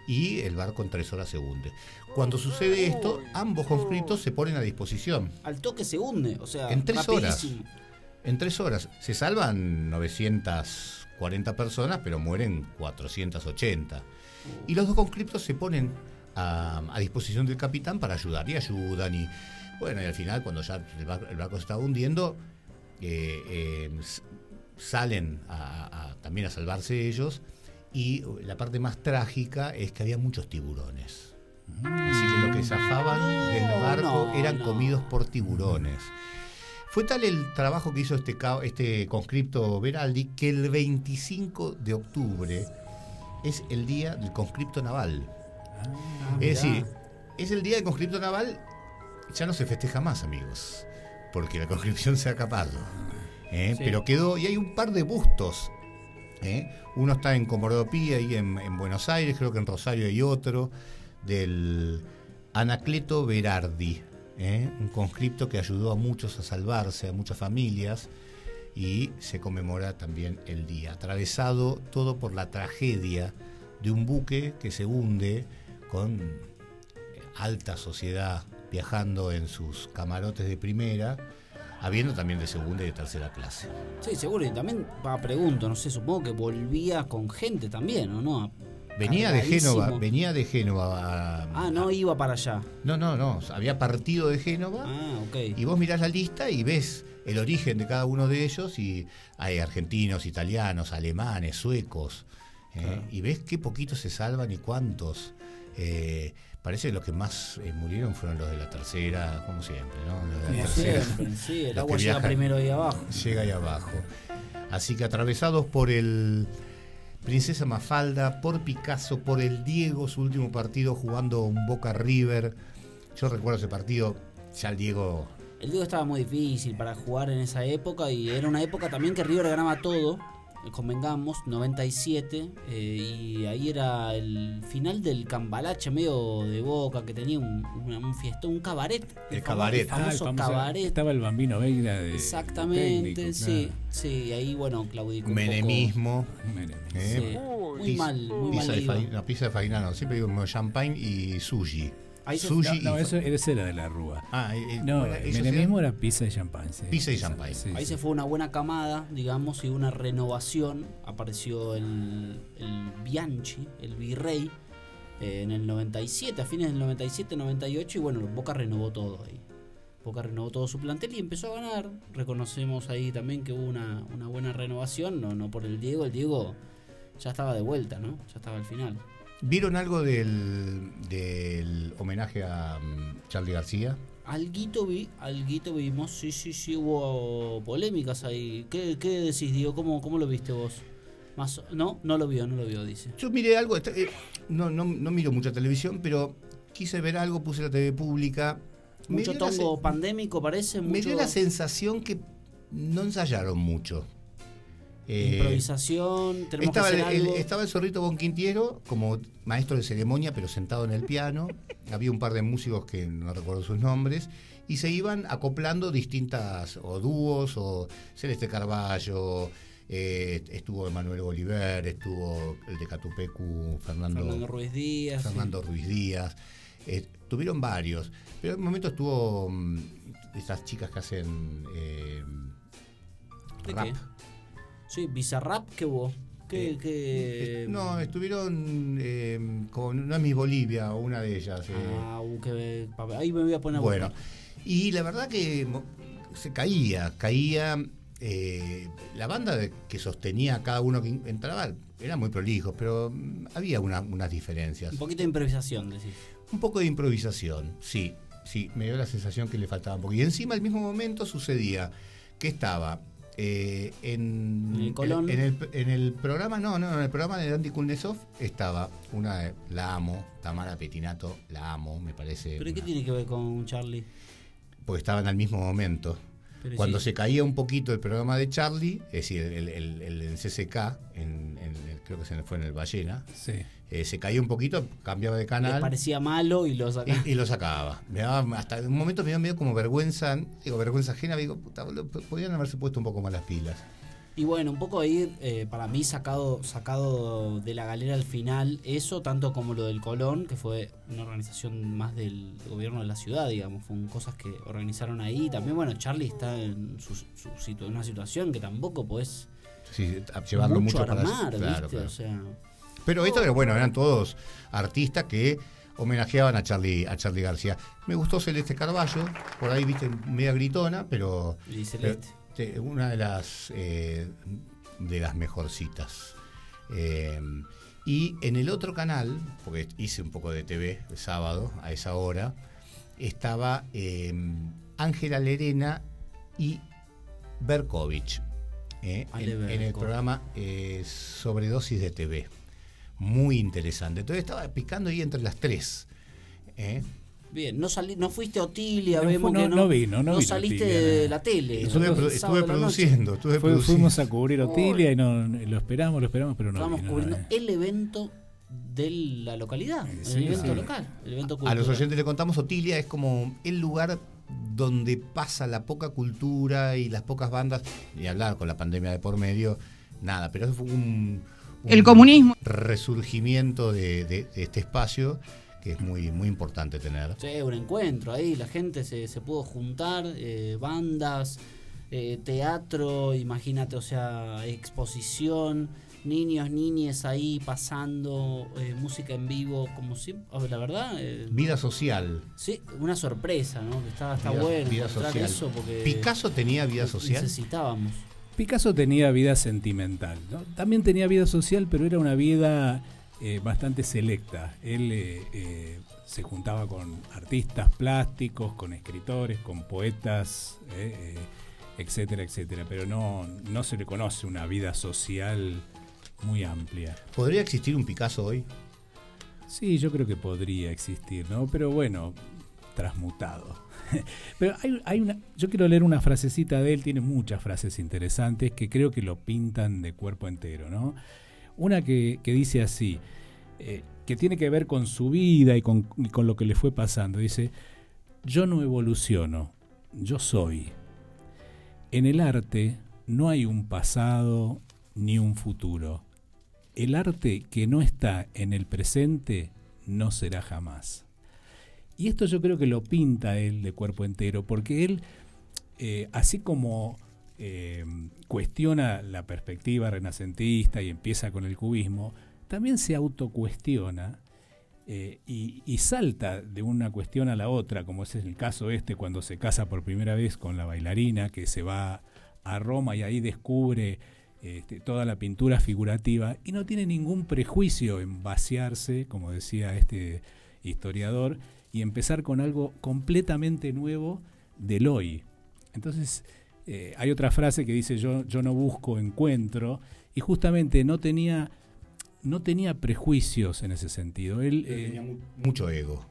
y el barco en tres horas se hunde. Cuando sucede esto, ambos conscriptos se ponen a disposición. Al toque se hunde, o sea, En tres horas. En tres horas se salvan 940 personas, pero mueren 480. Y los dos conscriptos se ponen a, a disposición del capitán para ayudar y ayudan. Y bueno, y al final, cuando ya el barco, el barco se está hundiendo, eh, salen a- a- también a salvarse ellos. Y la parte más trágica es que había muchos tiburones. Así que lo que zafaban del barco no, eran no. comidos por tiburones. Fue tal el trabajo que hizo este, este conscripto Beraldi que el 25 de octubre es el día del conscripto naval. es decir, es el día del conscripto naval, ya no se festeja más, amigos, porque la conscripción se ha acabado. ¿eh? Sí. Pero quedó, y hay un par de bustos. ¿eh? Uno está en Comorodopía y en, en Buenos Aires, creo que en Rosario hay otro, del Anacleto Berardi, ¿eh? un conscripto que ayudó a muchos a salvarse, a muchas familias, y se conmemora también el día, atravesado todo por la tragedia de un buque que se hunde con alta sociedad viajando en sus camarotes de primera, habiendo también de segunda y de tercera clase. Sí, seguro. Y también, pa, pregunto, no sé, supongo que volvía con gente también, ¿o no? Venía de. Génova, venía de Génova. a- Ah, no iba para allá. no, no, no, había partido de Génova. Ah, ok. Y vos mirás la lista y ves el origen de cada uno de ellos y hay argentinos, italianos, alemanes, suecos. ¿eh? Y ves qué poquitos se salvan y cuántos. Eh, parece que los que más eh, murieron fueron los de la tercera, como siempre, ¿no? Los de la tercera. siempre, sí, el agua llega primero ahí abajo. Llega ahí abajo. Así que atravesados por el Princesa Mafalda, por Picasso, por el Diego, su último partido jugando un Boca River. Yo recuerdo ese partido, ya el Diego El Diego estaba muy difícil para jugar en esa época y era una época también que River ganaba todo, convengamos, 97, eh, y ahí era el final del cambalache medio de boca que tenía un, una- un fiestón, un cabaret. El famo- cabaret. El Ah, el famoso famoso- cabaret. Estaba el bambino Veira de. Exactamente, técnico, sí, claro. sí, ahí bueno, claudicó un Menemismo. Menem. poco. ¿eh? Sí, muy Pizza- mal, muy pizza mal de faina, no, pizza de faina no, siempre digo champagne y sushi. Ahí se- sushi No, no, y eso, ese era de la Rúa. Ah, eh, eh, No, bueno, el menemismo eran- era pizza y champán. sí. Pizza y champán. Sí, Ahí sí. se fue una buena camada, digamos, y una renovación. Apareció el, el Bianchi, el virrey, eh, en el 97, a fines del 97, 98, y bueno, Boca renovó todo ahí. Boca renovó todo su plantel y empezó a ganar. Reconocemos ahí también que hubo una, una buena renovación, no, no por el Diego, el Diego ya estaba de vuelta, ¿no? Ya estaba al final. ¿Vieron algo del, del homenaje a mm, Charlie García? Alguito vi, alguito vimos, sí, sí, sí, hubo polémicas ahí. ¿Qué, qué decís, Diego? ¿Cómo, ¿Cómo lo viste vos? Más no, no lo vio, no lo vio, dice. Yo miré algo, eh, no, no, no miro mucha televisión, pero quise ver algo, puse la TV pública. Me Mucho la tongo pandémico parece, Me mucho dio la sensación que no ensayaron mucho. Eh, improvisación, tenemos estaba, que el, hacer el- algo. estaba el zorrito Bonquintiero como maestro de ceremonia, pero sentado en el piano. Había un par de músicos que no recuerdo sus nombres. Y se iban acoplando distintas, o dúos, o Celeste Carballo, eh, estuvo Emanuel Oliver, estuvo el de Catupecu, Fernando, Fernando Ruiz Díaz. Fernando Ruiz Díaz. Eh, tuvieron varios. Pero en un momento estuvo mm, estas chicas que hacen eh, ¿De rap. qué? Sí, Bizarrap, ¿qué hubo? ¿Qué, Eh, qué- No, estuvieron eh, con No es mi Bolivia, o una de ellas. eh. Ah, uh, que- ahí me voy a poner bueno, y la verdad que se caía, caía. eh, la banda de- que sostenía a cada uno que entraba era muy prolijo, pero mm, había una- unas diferencias. Un poquito de improvisación, decís. Un poco de improvisación, sí, sí, me dio la sensación que le faltaba un poco. Y encima al mismo momento sucedía que estaba eh, en, En el Colón. en el, en el programa, no, no, en el programa de Andy Kulnesov estaba una, de- la amo, Tamara Petinato, la amo, me parece. ¿Pero qué tiene que ver con Charlie? porque estaban al mismo momento. Pero Cuando sí. se caía un poquito el programa de Charlie, es decir, el, el, el- el CCK, en, en el- creo que se fue en el Ballena, Sí. eh, se caía un poquito, cambiaba de Le canal. parecía malo y lo sacaba. Y, y lo sacaba. Me daba, hasta en un momento me dio medio como vergüenza, digo, vergüenza ajena, digo, puta, boludo, p- podrían haberse puesto un poco más las pilas. Y bueno, un poco ahí, eh, para mí, sacado, sacado de la galera al final, eso, tanto como lo del Colón, que fue una organización más del gobierno de la ciudad, digamos, fueron cosas que organizaron ahí. También, bueno, Charlie está en su, su situ- una situación que tampoco podés Sí, llevarlo mucho, armar, claro, ¿viste? claro. O sea, Pero esto era bueno, eran todos artistas que homenajeaban a Charlie, a Charlie García. Me gustó Celeste Carballo, por ahí viste media gritona, pero, y pero, Celeste. te- una de las eh, de las mejorcitas. Eh, y en el otro canal, porque hice un poco de TV el sábado a esa hora, estaba eh, Ángela Lerena y Berkovich. eh, Ale en, en el programa Sobredosis de TV. Muy interesante. Entonces estaba picando ahí entre las tres. ¿eh? Bien, no salí, no fuiste a Otilia, No vemos que no- no, no vino, no vino saliste Otilia, de la tele. Estuve, produciendo, estuve Fue- produciendo. fuimos a cubrir Otilia y no, lo esperamos, lo esperamos, pero no Estábamos vino. cubriendo no, eh. el evento de la localidad, sí, el evento sí. local, el evento A los oyentes le contamos, Otilia es como el lugar donde pasa la poca cultura y las pocas bandas, y hablar con la pandemia de por medio, nada, pero eso fue un, un El comunismo. resurgimiento de, de- de este espacio que es muy, muy importante tener. Sí, un encuentro ahí, la gente se, se pudo juntar, eh, bandas, eh, teatro, imagínate, o sea, exposición, niños, niñes ahí pasando, eh, música en vivo, como siempre, oh, la verdad, eh, Vida social. sí, una sorpresa, ¿no? Que está, está vida, bueno vida social. eso porque ¿Picasso tenía vida social? necesitábamos. Picasso tenía vida sentimental, ¿no? también tenía vida social, pero era una vida eh, bastante selecta. Él eh, eh, se juntaba con artistas plásticos, con escritores, con poetas, eh, etcétera, etcétera, pero no, no se le conoce una vida social muy amplia. ¿Podría existir un Picasso hoy? Sí, yo creo que podría existir, ¿no? Pero bueno, transmutado. Pero hay, hay una, yo quiero leer una frasecita de él, tiene muchas frases interesantes que creo que lo pintan de cuerpo entero, ¿no? Una que, que dice así, eh, que tiene que ver con su vida y con, con lo que le fue pasando. Dice, yo no evoluciono, yo soy. En el arte no hay un pasado ni un futuro. El arte que no está en el presente no será jamás. Y esto yo creo que lo pinta él de cuerpo entero, porque él, eh, así como eh, cuestiona la perspectiva renacentista y empieza con el cubismo, también se autocuestiona eh, y, salta de una cuestión a la otra, como es el caso este cuando se casa por primera vez con la bailarina, que se va a Roma y ahí descubre este, toda la pintura figurativa y no tiene ningún prejuicio en vaciarse, como decía este historiador, y empezar con algo completamente nuevo del hoy. Entonces, eh, hay otra frase que dice yo, yo no busco encuentro y justamente no tenía, no tenía prejuicios en ese sentido. Él, eh, Tenía mu- mucho ego.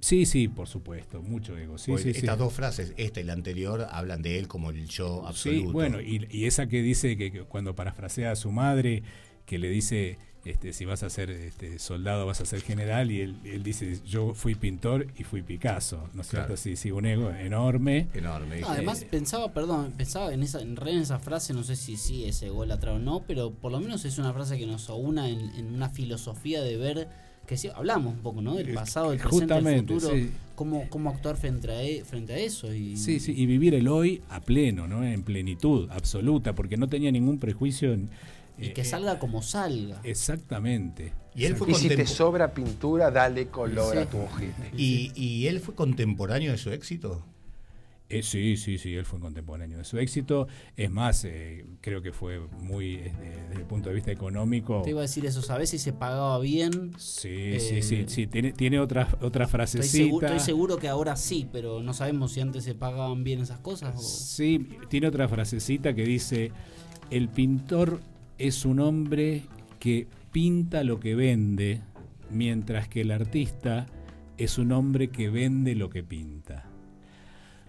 sí, sí, por supuesto, mucho ego. Sí, Porque sí, sí. estas dos frases, esta y la anterior, hablan de él como el yo absoluto. Sí, bueno, y, y esa que dice que, que cuando parafrasea a su madre, que le dice, este, si vas a ser este, soldado, vas a ser general, y él, él dice, yo fui pintor y fui Picasso, ¿no es cierto? Sí, sí, un ego enorme. Enorme. No, además pensaba, perdón, pensaba en esa, en, re en esa frase, no sé si sí es ególatra o no, pero por lo menos es una frase que nos aúna en, en una filosofía de ver que sí, hablamos un poco, ¿no? Del pasado, del presente, del futuro, sí. cómo, cómo actuar frente a, e- frente a eso. Y, Sí, sí, y vivir el hoy a pleno, ¿no? En plenitud, absoluta, porque no tenía ningún prejuicio. En, y eh, que salga como salga. Exactamente. Y él fue Y si te sobra pintura, dale color Sí. a tu ojete. y, y él fue contemporáneo de su éxito. Eh, sí, sí, sí, él fue contemporáneo de su éxito. Es más, eh, creo que fue muy, eh, desde el punto de vista económico. Te iba a decir eso, ¿sabes si se pagaba bien? Sí, sí, sí, Eh, sí. Tiene, tiene otra, otra Estoy frasecita. seguro, estoy seguro que ahora sí, pero no sabemos si antes se pagaban bien esas cosas. o- Sí, tiene otra frasecita que dice, el pintor es un hombre que pinta lo que vende, mientras que el artista es un hombre que vende lo que pinta.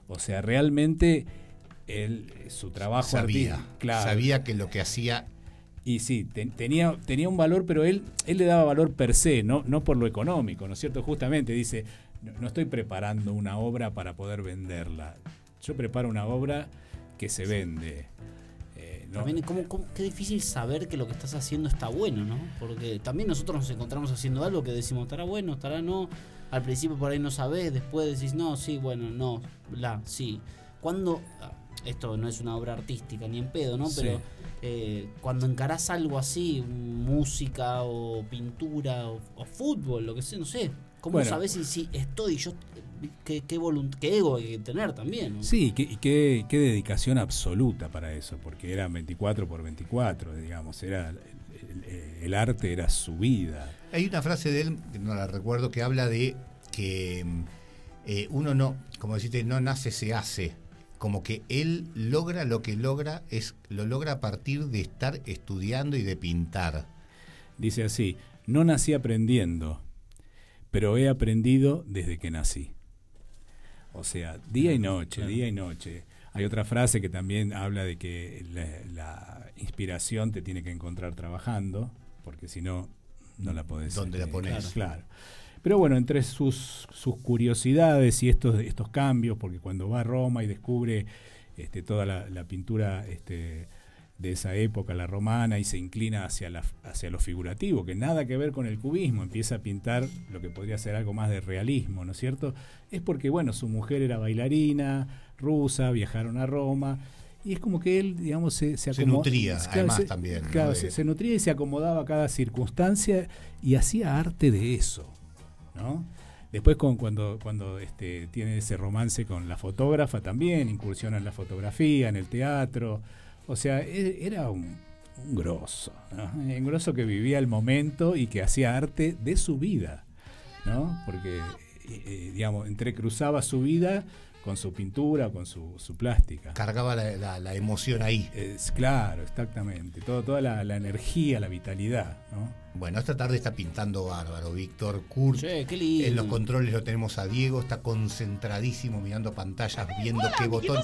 O sea, realmente él, su trabajo Sabía, claro, sabía que lo que hacía y sí, te- tenía, tenía un valor, pero él, él le daba valor per se, no, no por lo económico, ¿no es cierto? Justamente dice, no, no estoy preparando una obra para poder venderla. Yo preparo una obra que se vende. No- También cómo- cómo- qué difícil saber que lo que estás haciendo está bueno, ¿no? Porque también nosotros nos encontramos haciendo algo que decimos, estará bueno, estará no. Al principio por ahí no sabés, después decís, no, sí, bueno, no, bla, sí. Cuando, ah, esto no es una obra artística ni en pedo, ¿no? Sí. Pero eh, cuando encarás algo así, música o pintura o, o fútbol, lo que sea, no sé. ¿Cómo Bueno. sabés si, si estoy yo? ¿Qué, qué, volunt- qué ego hay que tener también? ¿no? Sí, y qué, y qué, qué dedicación absoluta para eso, porque era 24 por 24, digamos, era el, el- el arte era su vida. Hay una frase de él, que no la recuerdo, que habla de que eh, uno no, como decirte, no nace, se hace. Como que él logra lo que logra, es lo logra a partir de estar estudiando y de pintar. Dice así, no nací aprendiendo, pero he aprendido desde que nací. O sea, día y noche, día y noche. Hay otra frase que también habla de que la, la inspiración te tiene que encontrar trabajando, porque si no, no la podés. ¿Dónde la eh, ponés? Claro. Pero bueno, entre sus, sus curiosidades y estos, estos cambios, porque cuando va a Roma y descubre este, toda la, la pintura este, de esa época, la romana, y se inclina hacia, la, hacia lo figurativo, que nada que ver con el cubismo, empieza a pintar lo que podría ser algo más de realismo, ¿no es cierto? Es porque, bueno, su mujer era bailarina rusa, viajaron a Roma, y es como que él, digamos, se, se, Se nutría, claro, además, se- también, ¿no? claro, de- se, se nutría y se acomodaba a cada circunstancia y hacía arte de eso, ¿no? Después con, cuando, cuando este, tiene ese romance con la fotógrafa también, incursiona en la fotografía, en el teatro. O sea, e- era un, un grosso, ¿no? Un grosso que vivía el momento y que hacía arte de su vida, ¿no? Porque, eh, eh, digamos, entrecruzaba su vida con su pintura, con su, su plástica. Cargaba la, la- la emoción ahí. Es claro, exactamente. Todo, toda la, la energía, la vitalidad, ¿no? Bueno, esta tarde está pintando bárbaro, Víctor Kurt. Che, qué lindo. En los controles lo tenemos a Diego, está concentradísimo mirando pantallas, viendo qué botón.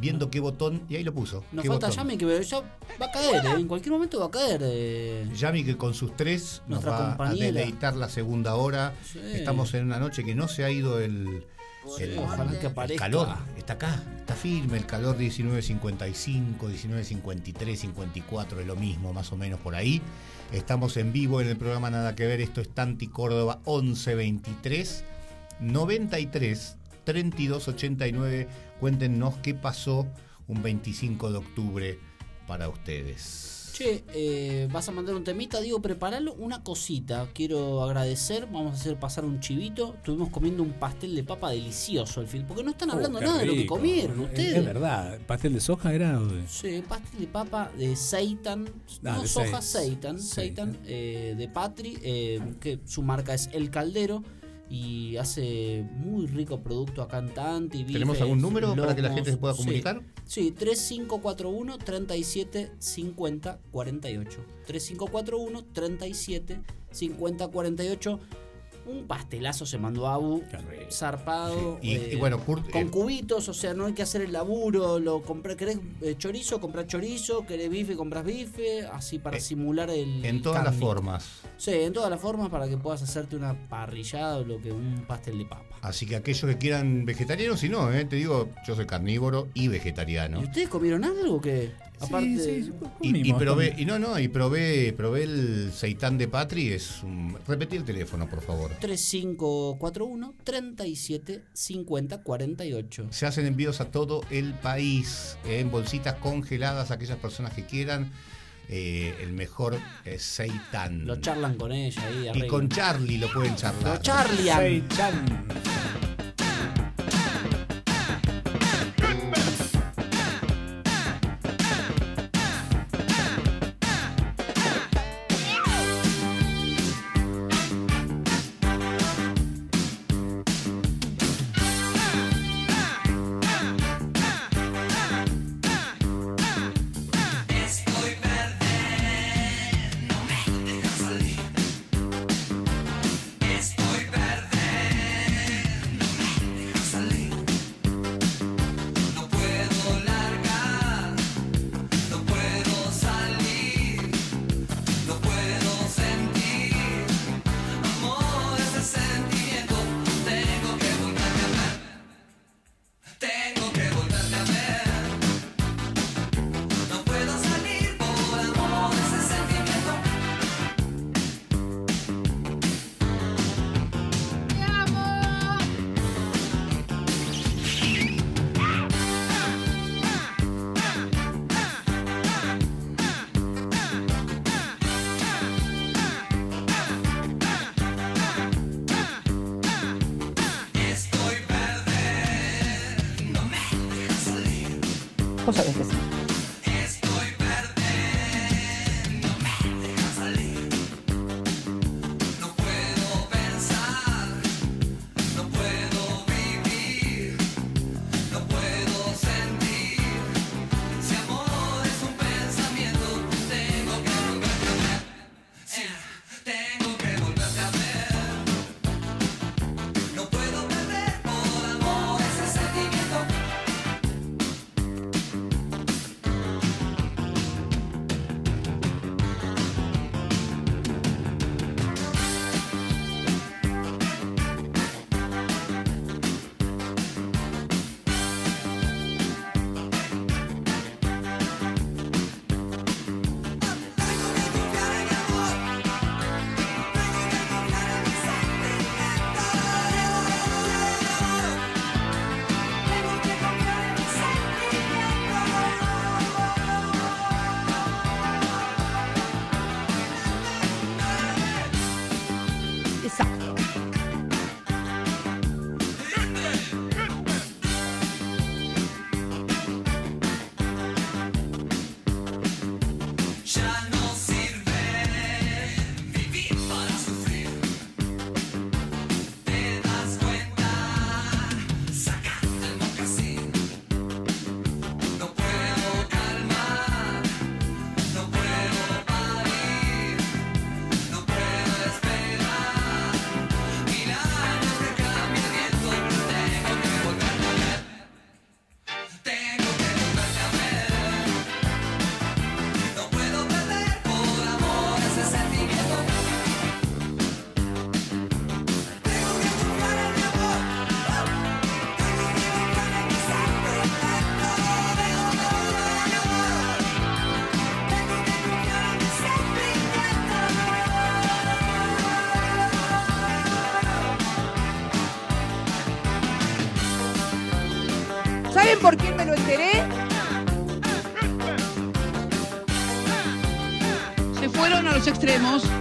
Viendo qué botón. Y ahí lo puso. Nos falta botón. Yami que ya va a caer, ¿eh? en cualquier momento va a caer. eh. Yami que con sus tres nos va a deleitar la segunda hora. Sí. Estamos en una noche que no se ha ido el, el- ojalá que el calor. Está acá, está firme. El calor 19.55, 19.53, 54, es lo mismo, más o menos por ahí. Estamos en vivo en el programa Nada que Ver. Esto es Tanti Córdoba 1123 93 32 89. Cuéntenos qué pasó un 25 de octubre para ustedes. Che, eh, vas a mandar un temita, digo, preparalo una cosita. Quiero agradecer, vamos a hacer pasar un chivito. Estuvimos comiendo un pastel de papa delicioso al fin, porque no están hablando Oh, qué nada de lo que comieron Es- ustedes. Es verdad. ¿Pastel de soja era? o de- Sí, pastel de papa de Seitan, Ah, no de soja, Sei- Seitan, Seitan. Seitan, eh, de Patri, eh, que su marca es El Caldero. Y hace muy rico producto acá en Tanti. ¿Tenemos algún número para que la gente se pueda Sí. comunicar? Sí, 3541 37 50 48. 3541 37 50 48. Un pastelazo se mandó Abu, zarpado. Y- eh, y bueno, Kurt, con eh, cubitos, o sea, no hay que hacer el laburo. Lo compré, ¿Querés eh, chorizo? Comprás chorizo. ¿Querés bife? Compras bife. Así para simular el. En todas las formas. Sí, en todas las formas para que puedas hacerte una parrillada o lo que un pastel de papa. Así que aquellos que quieran vegetarianos, si no, eh, te digo, yo soy carnívoro y vegetariano. ¿Y ustedes comieron algo que aparte sí, Y, probé, y no, no, y probé, probé el seitán de Patri, es un... Repetí el teléfono, por favor. 3541 37 50 48. Se hacen envíos a todo el país, eh, en bolsitas congeladas, a aquellas personas que quieran. eh, el mejor eh, seitán. Lo charlan con ella ahí y con Charlie lo pueden charlar. Lo charlian. Seitan. Extremos.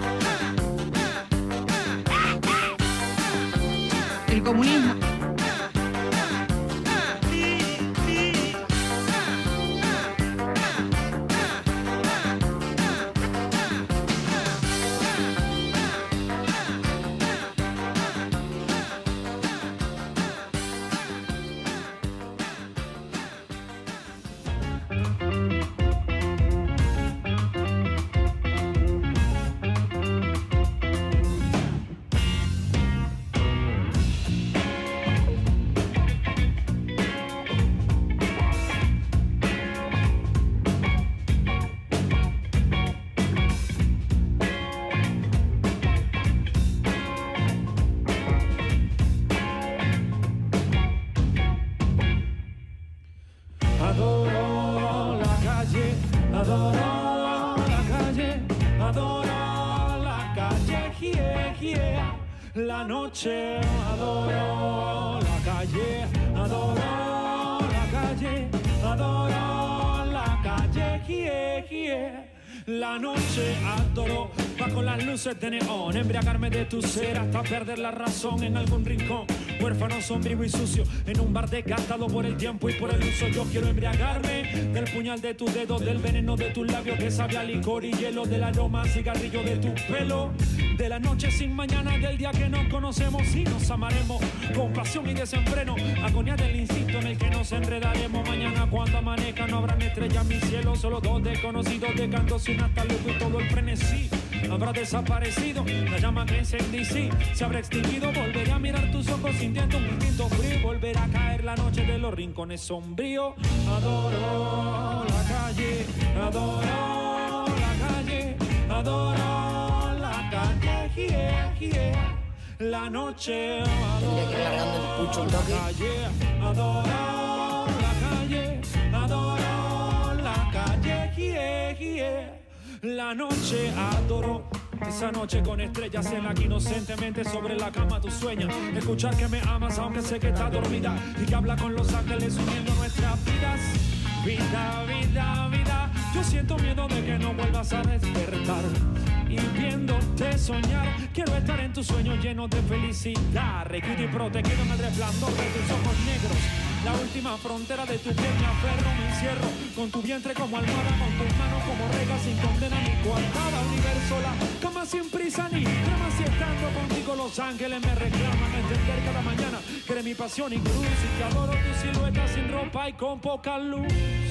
Tu ser hasta perder la razón en algún rincón, huérfano, sombrío y sucio, en un bar desgastado por el tiempo y por el uso. Yo quiero embriagarme del puñal de tus dedos, del veneno de tus labios que sabe a licor y hielo, del aroma cigarrillo de tu pelo, de la noche sin mañana, del día que nos conocemos y nos amaremos con pasión y desenfreno, agonía del instinto en el que nos enredaremos mañana cuando amanezca no habrán estrellas en mi cielo, solo dos desconocidos de canto sin hasta luego y todo el frenesí habrá desaparecido, la llama que encendí sí, se habrá extinguido, volveré a mirar tus ojos sintiendo un instinto frío, volverá a caer la noche de los rincones sombríos, adoro la calle, adoro la calle, adoro la calle, yeah, yeah. La noche, que el pucho un la calle, adoro la calle, adoro la calle, yeah. La noche adoro. Esa noche con estrellas en la que inocentemente sobre la cama tú sueñas. Escuchar que me amas aunque sé que estás dormida y que habla con los ángeles uniendo nuestras vidas. Vida, vida, vida. Yo siento miedo de que no vuelvas a despertar. Y viéndote soñar, quiero estar en tus sueños llenos de felicidad. Requito y protegido en el resplandor de tus ojos negros. La última frontera de tu piel me me encierro Con tu vientre como almohada, con tus manos como regas Sin condena ni coartada, universo la cama sin prisa ni drama Si estando contigo los ángeles me reclaman Entender cada mañana que mi pasión y cruz Y que adoro tu silueta sin ropa y con poca luz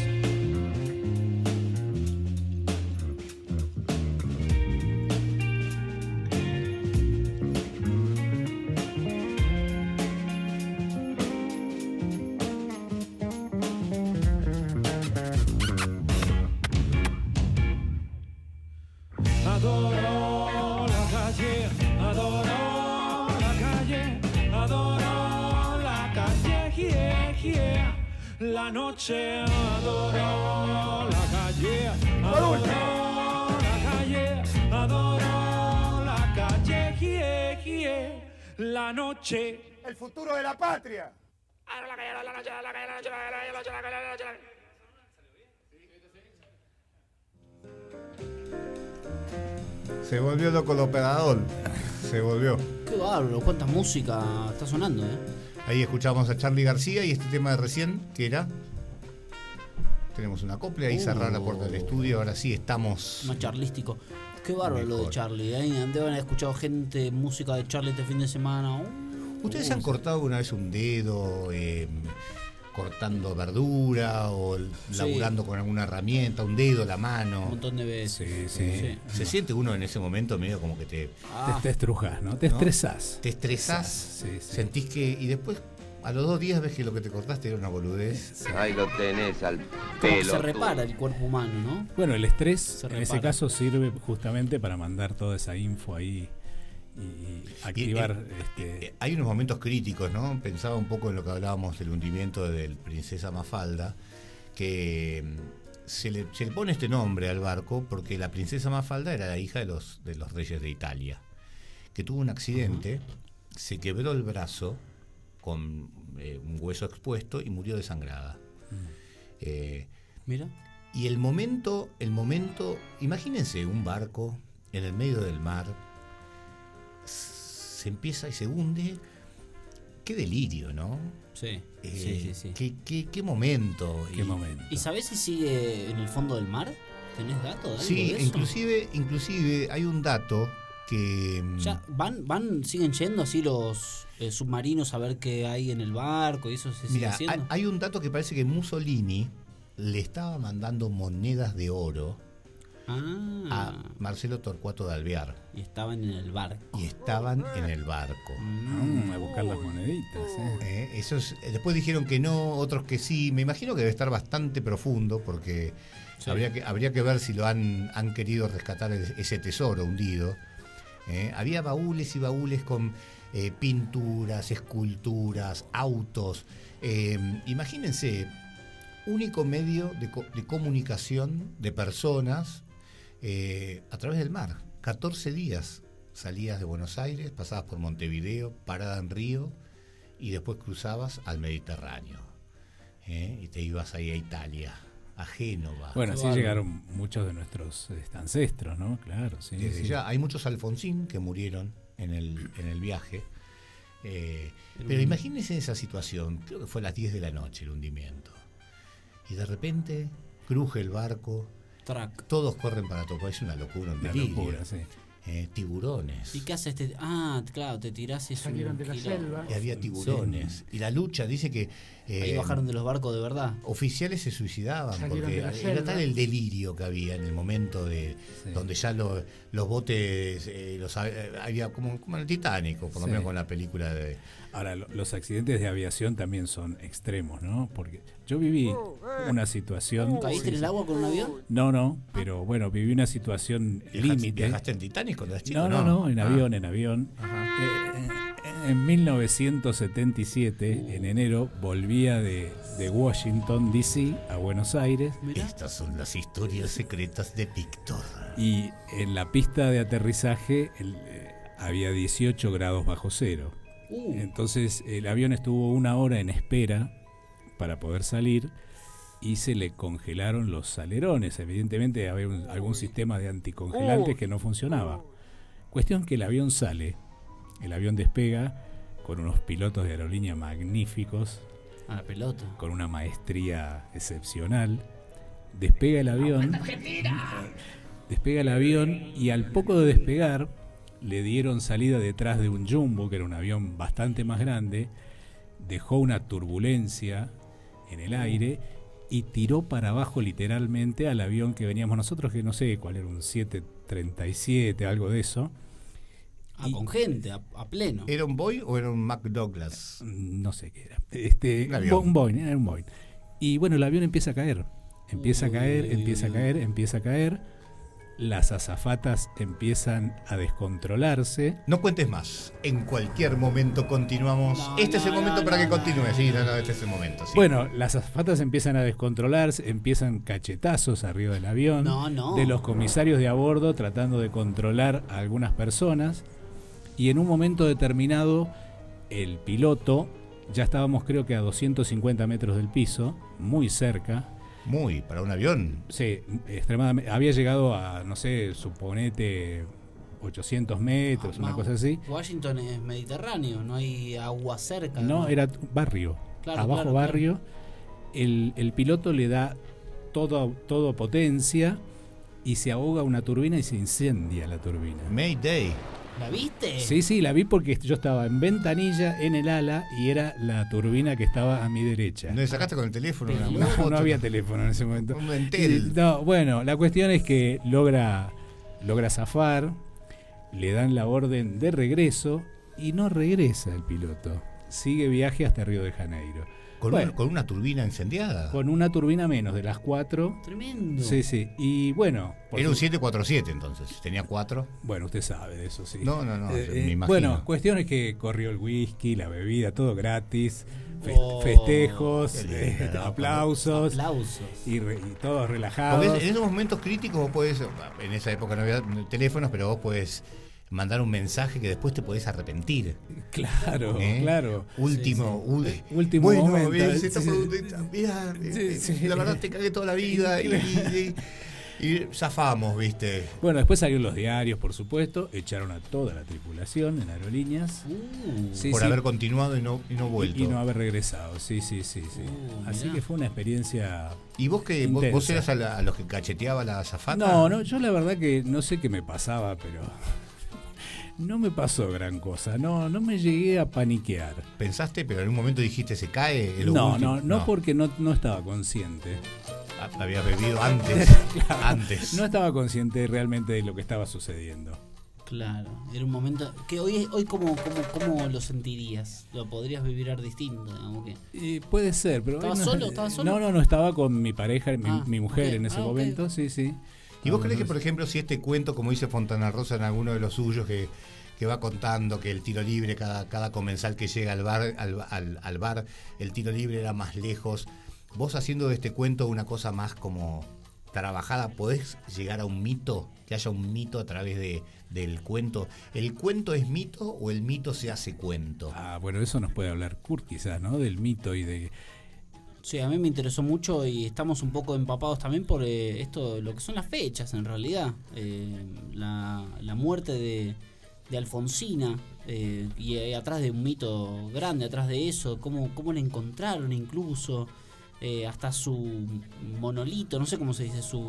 La noche, adoro la calle, adoro la calle, adoro la calle. La noche. El futuro de la patria. Se volvió loco el operador. Se volvió. Qué bárbaro, cuánta música está sonando, ¿eh? Ahí escuchamos a Charlie García y este tema de recién, que era. Tenemos una copla y cerrar la puerta del estudio. Ahora sí estamos. Más charlístico. Qué bárbaro lo de Charlie, ¿eh? Deben haber escuchado gente música de Charlie este fin de semana. Uh, ¿Ustedes uh, han cortado una vez un dedo eh, cortando verdura o laburando con alguna herramienta, un dedo, la mano? Un montón de veces. Sí, Se siente uno en ese momento medio como que te. Ah. Te, estrujas, ¿no? Te estresás. Te estresás. Sí, sí. Sentís que. Y después, a los dos días ves que lo que te cortaste era una boludez. Ahí lo tenés al pelo. se repara el cuerpo humano, ¿no? Bueno, el estrés en ese caso sirve justamente para mandar toda esa info ahí y activar Y, este, eh, hay unos momentos críticos, ¿no? Pensaba un poco en lo que hablábamos del hundimiento del Princesa Mafalda, que mm, se le, se le pone este nombre al barco porque la Princesa Mafalda era la hija de los, de los reyes de Italia, que tuvo un accidente, se quebró el brazo con eh, un hueso expuesto y murió desangrada. Eh, Mira. y el momento, el momento, imagínense un barco en el medio del mar, se empieza y se hunde. Qué delirio, ¿no? Sí, Eh, sí, sí, sí. Qué, qué- qué momento. qué Y- momento. ¿Y sabés si sigue en el fondo del mar? ¿Tenés datos? Sí, de inclusive, inclusive hay un dato que mm, Ya, van, van, siguen yendo así los eh, submarinos a ver qué hay en el barco y eso se sigue haciendo. hay, hay un dato que parece que Mussolini le estaba mandando monedas de oro ah, a Marcelo Torcuato de Alvear y estaban en el barco. y estaban en el barco. Mm, a buscar las moneditas. ¿eh? Eh, esos, eh, después dijeron que no, otros que sí. Me imagino que debe estar bastante profundo porque Sí. habría, que, habría que ver si lo han, han querido rescatar ese tesoro hundido. Eh, había baúles y baúles con eh, pinturas, esculturas, autos. Eh, imagínense único medio de, co- de comunicación de personas eh, a través del mar. 14 días salías de Buenos Aires, pasabas por Montevideo, parada en Río y después cruzabas al Mediterráneo. ¿eh? Y te ibas ahí a Italia, a Génova. Bueno, así llegaron muchos de nuestros este, ancestros, ¿no? Claro, sí. Desde sí. ya, hay muchos Alfonsín que murieron en el, en el viaje. Eh, pero imagínense esa situación, creo que fue a las 10 de la noche el hundimiento. Y de repente cruje el barco, Track. todos corren para tocar, es una locura, un Una delirio. locura, sí. Eh, tiburones. ¿Y qué haces? Te- Ah, claro, te tirás y Salieron de la selva. Y había tiburones. Y la lucha dice que eh, Ahí bajaron de los barcos de verdad. oficiales se suicidaban Salieron porque era selva. tal el delirio que había en el momento de Sí. donde ya lo- los botes eh, los ha- eh, había como, como en el Titanic por lo Sí. menos con la película de Ahora, lo- los accidentes de aviación también son extremos, ¿no? Porque yo viví una situación... ¿Caíste en el agua con un avión? No, no, pero bueno, viví una situación ¿Viajaste- límite. ¿Viajaste en Titanic cuando eras chico? No, no, no, en Ah. avión, en avión. Eh, eh, en 1977, en enero, volvía de, de Washington, D.C. a Buenos Aires Mirá. Estas son las historias secretas de Víctor. y en la pista de aterrizaje el, eh, había 18 grados bajo cero. Uh, Entonces el avión estuvo una hora en espera para poder salir y se le congelaron los alerones. Evidentemente había un- algún sistema de anticongelantes que no funcionaba. Cuestión que el avión sale, el avión despega con unos pilotos de aerolínea magníficos, a la pelota. con una maestría excepcional. Despega el avión. Despega el avión y al poco de despegar le dieron salida detrás de un jumbo, que era un avión bastante más grande, dejó una turbulencia en el aire y tiró para abajo literalmente al avión que veníamos nosotros, que no sé cuál era, un 737, algo de eso. Ah, Y- con gente, a, a pleno. ¿Era un Boy o era un McDouglas? no sé qué era. Este, Un avión. Boeing, era un Boeing. Y bueno, el avión empieza a caer. Empieza a caer, uy, empieza a caer, empieza a caer. Las azafatas empiezan a descontrolarse. No cuentes más. En cualquier momento continuamos. No, este es el momento no, para no, que continúe. no, sí, no. no, no, este es el momento. sí. Bueno, las azafatas empiezan a descontrolarse, empiezan cachetazos arriba del avión. No, no. De los comisarios de a bordo tratando de controlar a algunas personas. Y en un momento determinado, el piloto, ya estábamos creo que a 250 metros del piso, muy cerca, Muy, para un avión. Sí, extremadamente. Había llegado a, no sé, suponete 800 metros, Ah, una cosa así. Washington es mediterráneo, no hay agua cerca. No, era barrio. Claro, Abajo claro, barrio. El, el piloto le da todo, todo potencia y se ahoga una turbina y se incendia la turbina. Mayday. ¿La viste? Sí, sí, la vi porque yo estaba en ventanilla, en el ala, y era la turbina que estaba a mi derecha. ¿No le sacaste con el teléfono No, no había teléfono en ese momento. Un Entel. Y- No, bueno, la cuestión es que logra, logra zafar, le dan la orden de regreso y no regresa el piloto. Sigue viaje hasta Río de Janeiro. Con, Bueno. una, con una turbina incendiada. Con una turbina menos de las cuatro. Tremendo. Sí, sí. Y bueno. Era un su- 747 entonces. Tenía cuatro. Bueno, usted sabe de eso, sí. No, no, no, Eh, yo eh, me imagino. bueno, cuestión es que corrió el whisky, la bebida, todo gratis. fe- Oh, festejos, lindo, eh, ¿no? aplausos. Aplausos. Y, re- y todos relajados. Porque en esos momentos críticos vos podés, en esa época no había teléfonos, pero vos podés mandar un mensaje que después te podés arrepentir. Claro, ¿eh? claro. Último, ul- Último bueno, momento. Sí, sí. mira, Sí, eh, sí. la verdad te cagué toda la vida y, y- y zafamos, viste. Bueno, después salieron los diarios, por supuesto, echaron a toda la tripulación en aerolíneas. Uh, Sí, por sí. haber continuado y no, y no vuelto. Y no haber regresado, sí, sí, sí, sí. Uh, Así mirá. que fue una experiencia... ¿Y vos que vos, eras a, la- a los que cacheteaba la azafata? No, no, yo la verdad que no sé qué me pasaba, pero no me pasó gran cosa, no, no me llegué a paniquear. ¿Pensaste, pero en un momento dijiste se cae? es lo No, último? no, no, porque no, no estaba consciente. Habías bebido antes. Antes. No estaba consciente realmente de lo que estaba sucediendo. Claro, era un momento que hoy, hoy cómo, cómo, cómo lo sentirías, lo podrías vivir distinto, digamos que. Y puede ser, pero... ¿Estabas no, solo? ¿Estabas solo? No, no, no, estaba con mi pareja, mi, Ah, mi mujer en ese Ah, momento, sí, sí. ¿Y vos crees que, por ejemplo, si este cuento, como dice Fontana Rosa en alguno de los suyos, que, que va contando que el tiro libre, cada, cada comensal que llega al bar, al, al- al bar, el tiro libre era más lejos vos haciendo de este cuento una cosa más como trabajada, ¿podés llegar a un mito? Que haya un mito a través de, del cuento. ¿El cuento es mito o el mito se hace cuento? Ah, bueno, eso nos puede hablar Kurt quizás, ¿no? Del mito y de... Sí, a mí me interesó mucho y estamos un poco empapados también por eh, esto, lo que son las fechas en realidad. Eh, la, muerte de, de Alfonsina eh, y eh, atrás de un mito grande, atrás de eso, cómo, cómo la encontraron incluso, eh, hasta su monolito, no sé cómo se dice, su...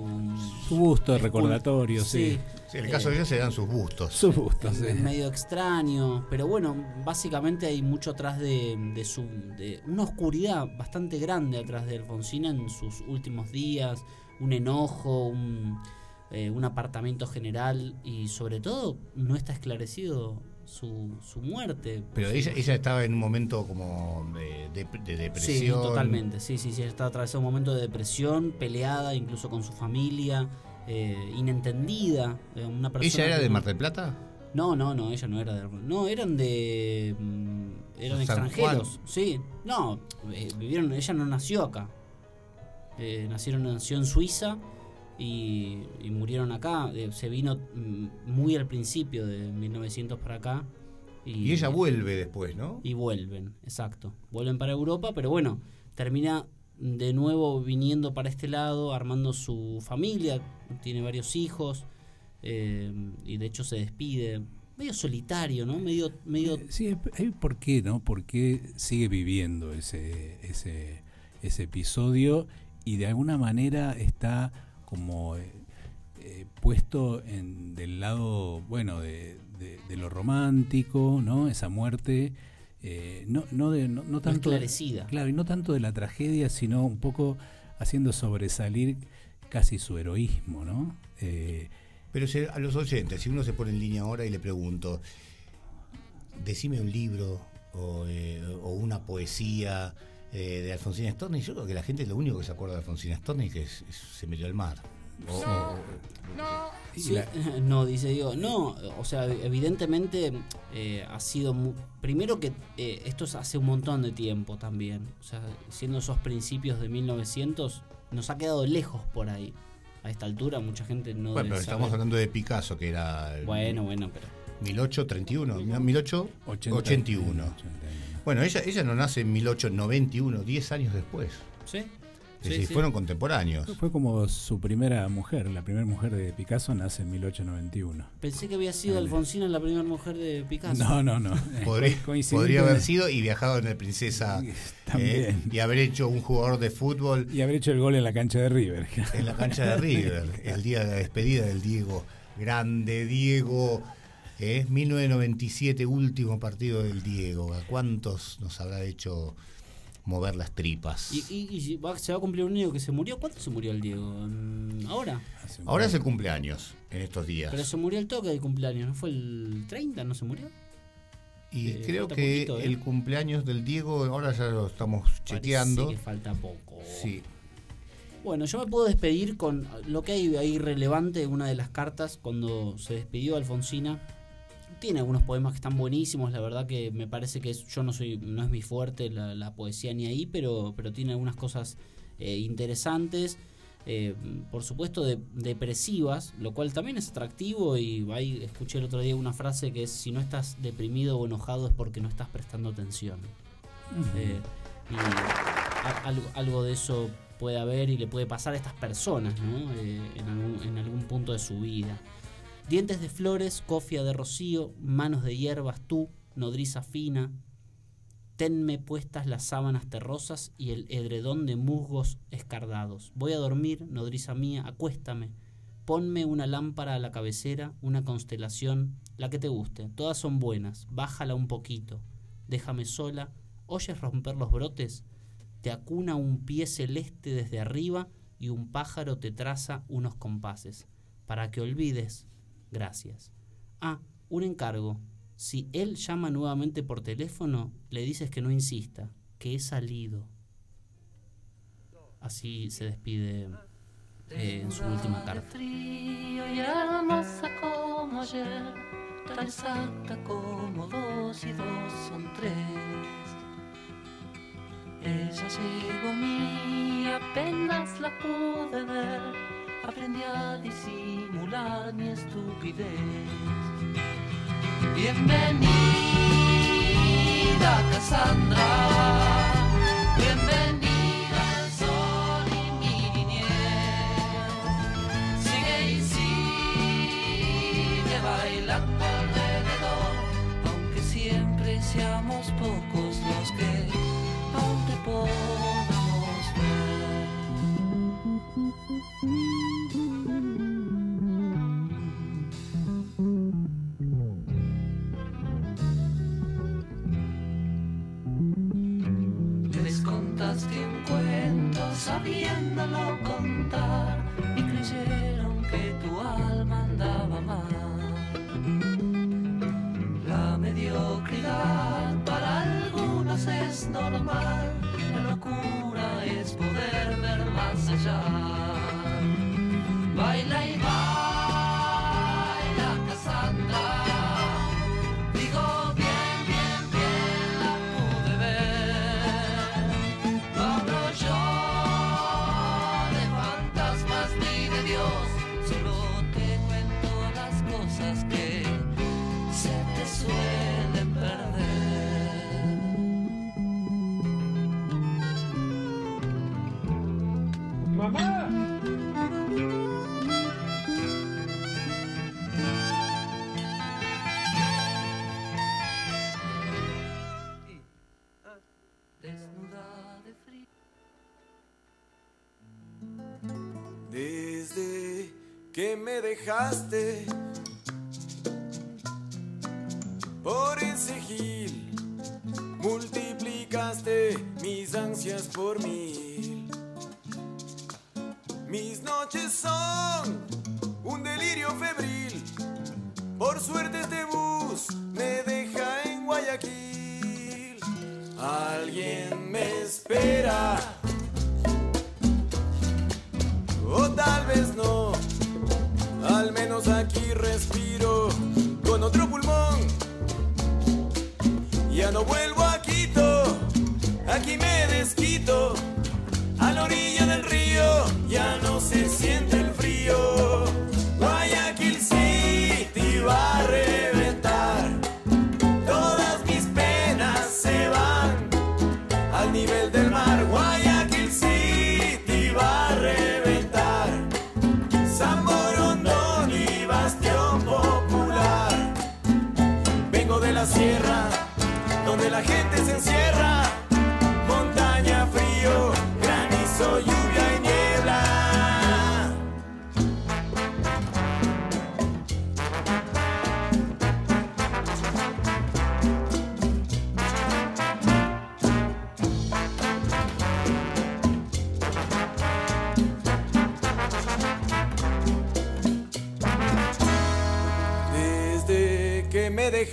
Su busto recordatorio, sí. Sí, en el caso de ellos se dan sus bustos. Sus bustos, Es sí. medio extraño, pero bueno, básicamente hay mucho atrás de, de su de una oscuridad bastante grande atrás de Alfonsina en sus últimos días, un enojo, un, eh, un apartamento general y sobre todo no está esclarecido su, su muerte. Pero Su- ella, ella estaba en un momento como de, de- de depresión. Sí, totalmente. Sí, sí, sí. ella Está atravesando un momento de depresión, peleada incluso con su familia, eh, inentendida. eh, Una persona ¿Ella era de Mar del Plata? No, no, no, ella no era de. No, eran de. mm, Eran San extranjeros. Juan. Sí, no, eh, vivieron. Ella no nació acá. Nacieron, nació en Suiza y, y murieron acá. Eh, se vino mm, muy al principio de 1900 para acá. Y ella vuelve después, ¿no? Y vuelven, exacto. Vuelven para Europa, pero bueno, termina de nuevo viniendo para este lado, armando su familia, tiene varios hijos, eh, y de hecho se despide. Medio solitario, ¿no? Medio, medio Sí, hay por qué, ¿no? ¿Por qué sigue viviendo ese, ese, ese episodio y de alguna manera está como eh, eh, puesto en del lado, bueno, de, de- de lo romántico, ¿no? Esa muerte, eh, no, no, de, no, no tanto... esclarecida. Claro, y no tanto de la tragedia, sino un poco haciendo sobresalir casi su heroísmo, ¿no? Eh, Pero si a los oyentes, si uno se pone en línea ahora y le pregunto, decime un libro o, eh, o una poesía eh, de Alfonsina Storni, yo creo que la gente lo único que se acuerda de Alfonsina Storni es que es- es- se metió al mar. O- o- Sí, no, dice Diego. No, o sea, evidentemente eh, ha sido. mu- primero que eh, esto es hace un montón de tiempo también. O sea, siendo esos principios de 1900, nos ha quedado lejos por ahí. A esta altura, mucha gente no. bueno, debe pero estamos hablando de Picasso, que era el Bueno, bueno, pero. 1831, 1881. 81. Bueno, ella, ella no nace en 1891, 10 años después. Sí. Es Sí, decir, sí. fueron contemporáneos. Fue como su primera mujer, la primera mujer de Picasso nace en 1891. Pensé que había sido Alfonsina la primera mujer de Picasso. No, no, no. Podría, haber sido y viajado en el Princesa También. eh, y haber hecho un jugador de fútbol Y haber hecho el gol en la cancha de River. en la cancha de River, el día de la despedida del Diego. Grande Diego. ¿Eh? 1997, último partido del Diego. ¿A cuántos nos habrá hecho mover las tripas? Y, y- y si va- se va a cumplir un año que se murió. ¿Cuándo se murió el Diego? Mm, Ahora. Ahora es el cumpleaños, en estos días. Pero se murió el toque del cumpleaños. ¿No fue el 30? ¿No se murió? Y Eh, creo que poquito, ¿eh? el cumpleaños del Diego, ahora ya lo estamos chequeando. Parece que falta poco. Sí. Bueno, yo me puedo despedir con lo que hay ahí relevante en una de las cartas cuando se despidió Alfonsina. Tiene algunos poemas que están buenísimos, la verdad que me parece que es- yo no soy no es mi fuerte la, la poesía ni ahí, pero, pero tiene algunas cosas eh, interesantes, eh, por supuesto de- depresivas, lo cual también es atractivo y ahí escuché el otro día una frase que es si no estás deprimido o enojado es porque no estás prestando atención. Eh, y a- algo, algo de eso puede haber y le puede pasar a estas personas ¿no? Eh, en, algún, en algún punto de su vida. Dientes de flores, cofia de rocío, manos de hierbas, tú, nodriza fina. Tenme puestas las sábanas terrosas y el edredón de musgos escardados. Voy a dormir, nodriza mía, acuéstame. Ponme una lámpara a la cabecera, una constelación, la que te guste. Todas son buenas. Bájala un poquito. Déjame sola. ¿Oyes romper los brotes? Te acuna un pie celeste desde arriba y un pájaro te traza unos compases. Para que olvides. Gracias. Ah, un encargo. Si él llama nuevamente por teléfono, le dices que no insista, que he salido. Así se despide eh, en su última carta. Ella llegó a mí, apenas la pude ver aprendí a disimular mi estupidez. Bienvenida, Cassandra. Bienvenida al sol y mi niñez. Sigue y sigue bailando alrededor, aunque siempre seamos pocos los que aún te Les contaste un cuento sabiéndolo contar y creyeron que tu alma andaba mal. La mediocridad para es normal. La locura es poder ver más allá. Baila y baila. dejaste.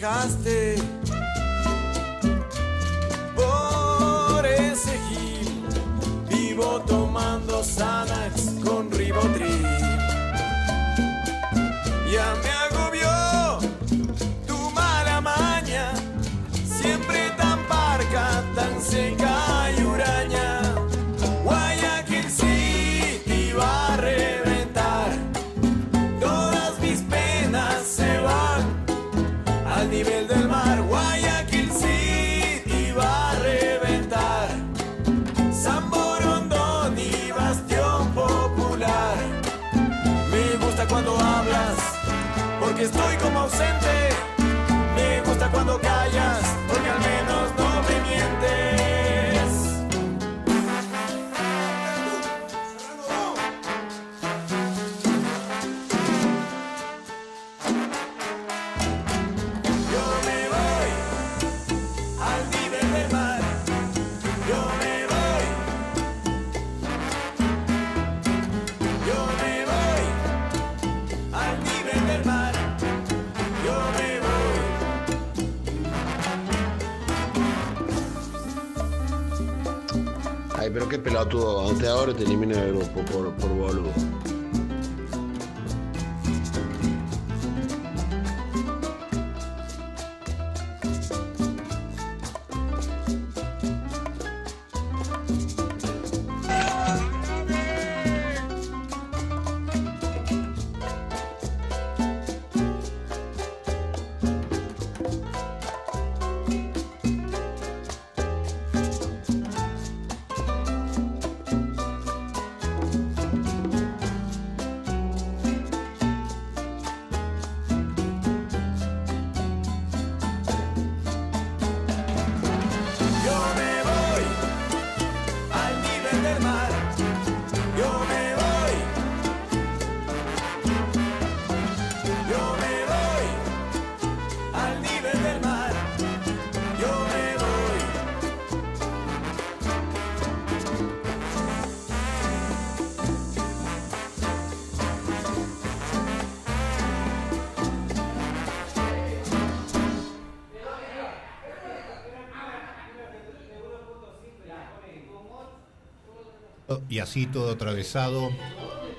dejaste ahora te elimina del grupo por Y así todo atravesado,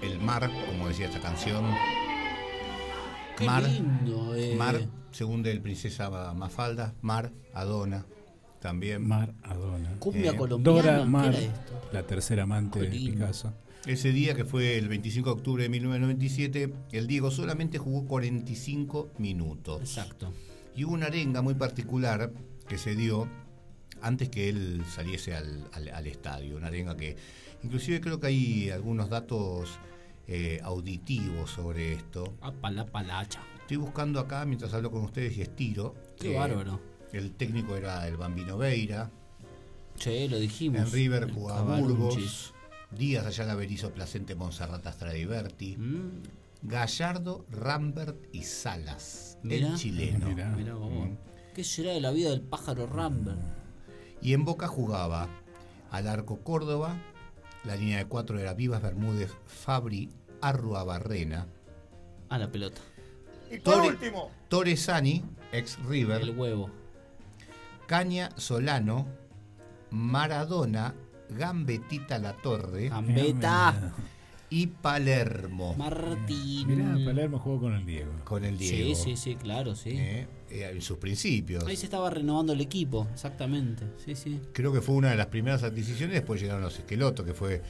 el mar, como decía esta canción. Qué mar, lindo, eh. mar, según del Princesa Mafalda, Mar, Adona, también. Mar, Adona. Cumbia Eh, colombiana. Dora ¿qué Mar, la tercera amante de. Picasso. Ese día, que fue el 25 de octubre de 1997, el Diego solamente jugó 45 minutos. Exacto. Y hubo una arenga muy particular que se dio antes que él saliese al, al- al estadio. Una arenga que, inclusive creo que hay algunos datos eh, auditivos sobre esto. Apa la palacha. Estoy buscando acá mientras hablo con ustedes y estiro. Qué Eh, bárbaro. El técnico era el Bambino Veira. Che, lo dijimos. En River jugaba. Burgos. Díaz Ayala Berizo Placente Monserrat Stradiverti. Mm. Gallardo, Rambert y Salas. Mirá. el chileno. Mirá. Mirá vos. Mm. ¿Qué será de la vida del pájaro Rambert? Y en Boca jugaba al arco Córdoba, la línea de cuatro era Vivas Bermúdez, Fabri, Arrua Barrena, A la pelota. Y por Tore- último, Torresani, ex River, El huevo. Caña Solano, Maradona, Gambetita La Torre Gambeta. y Palermo Martín. Mirá, Palermo jugó con el Diego. con el Sí, Diego. sí, sí, claro, sí. eh, en sus principios. Ahí se estaba renovando el equipo, exactamente. Sí, sí. Creo que fue una de las primeras adquisiciones, después llegaron los esquelotos, que fue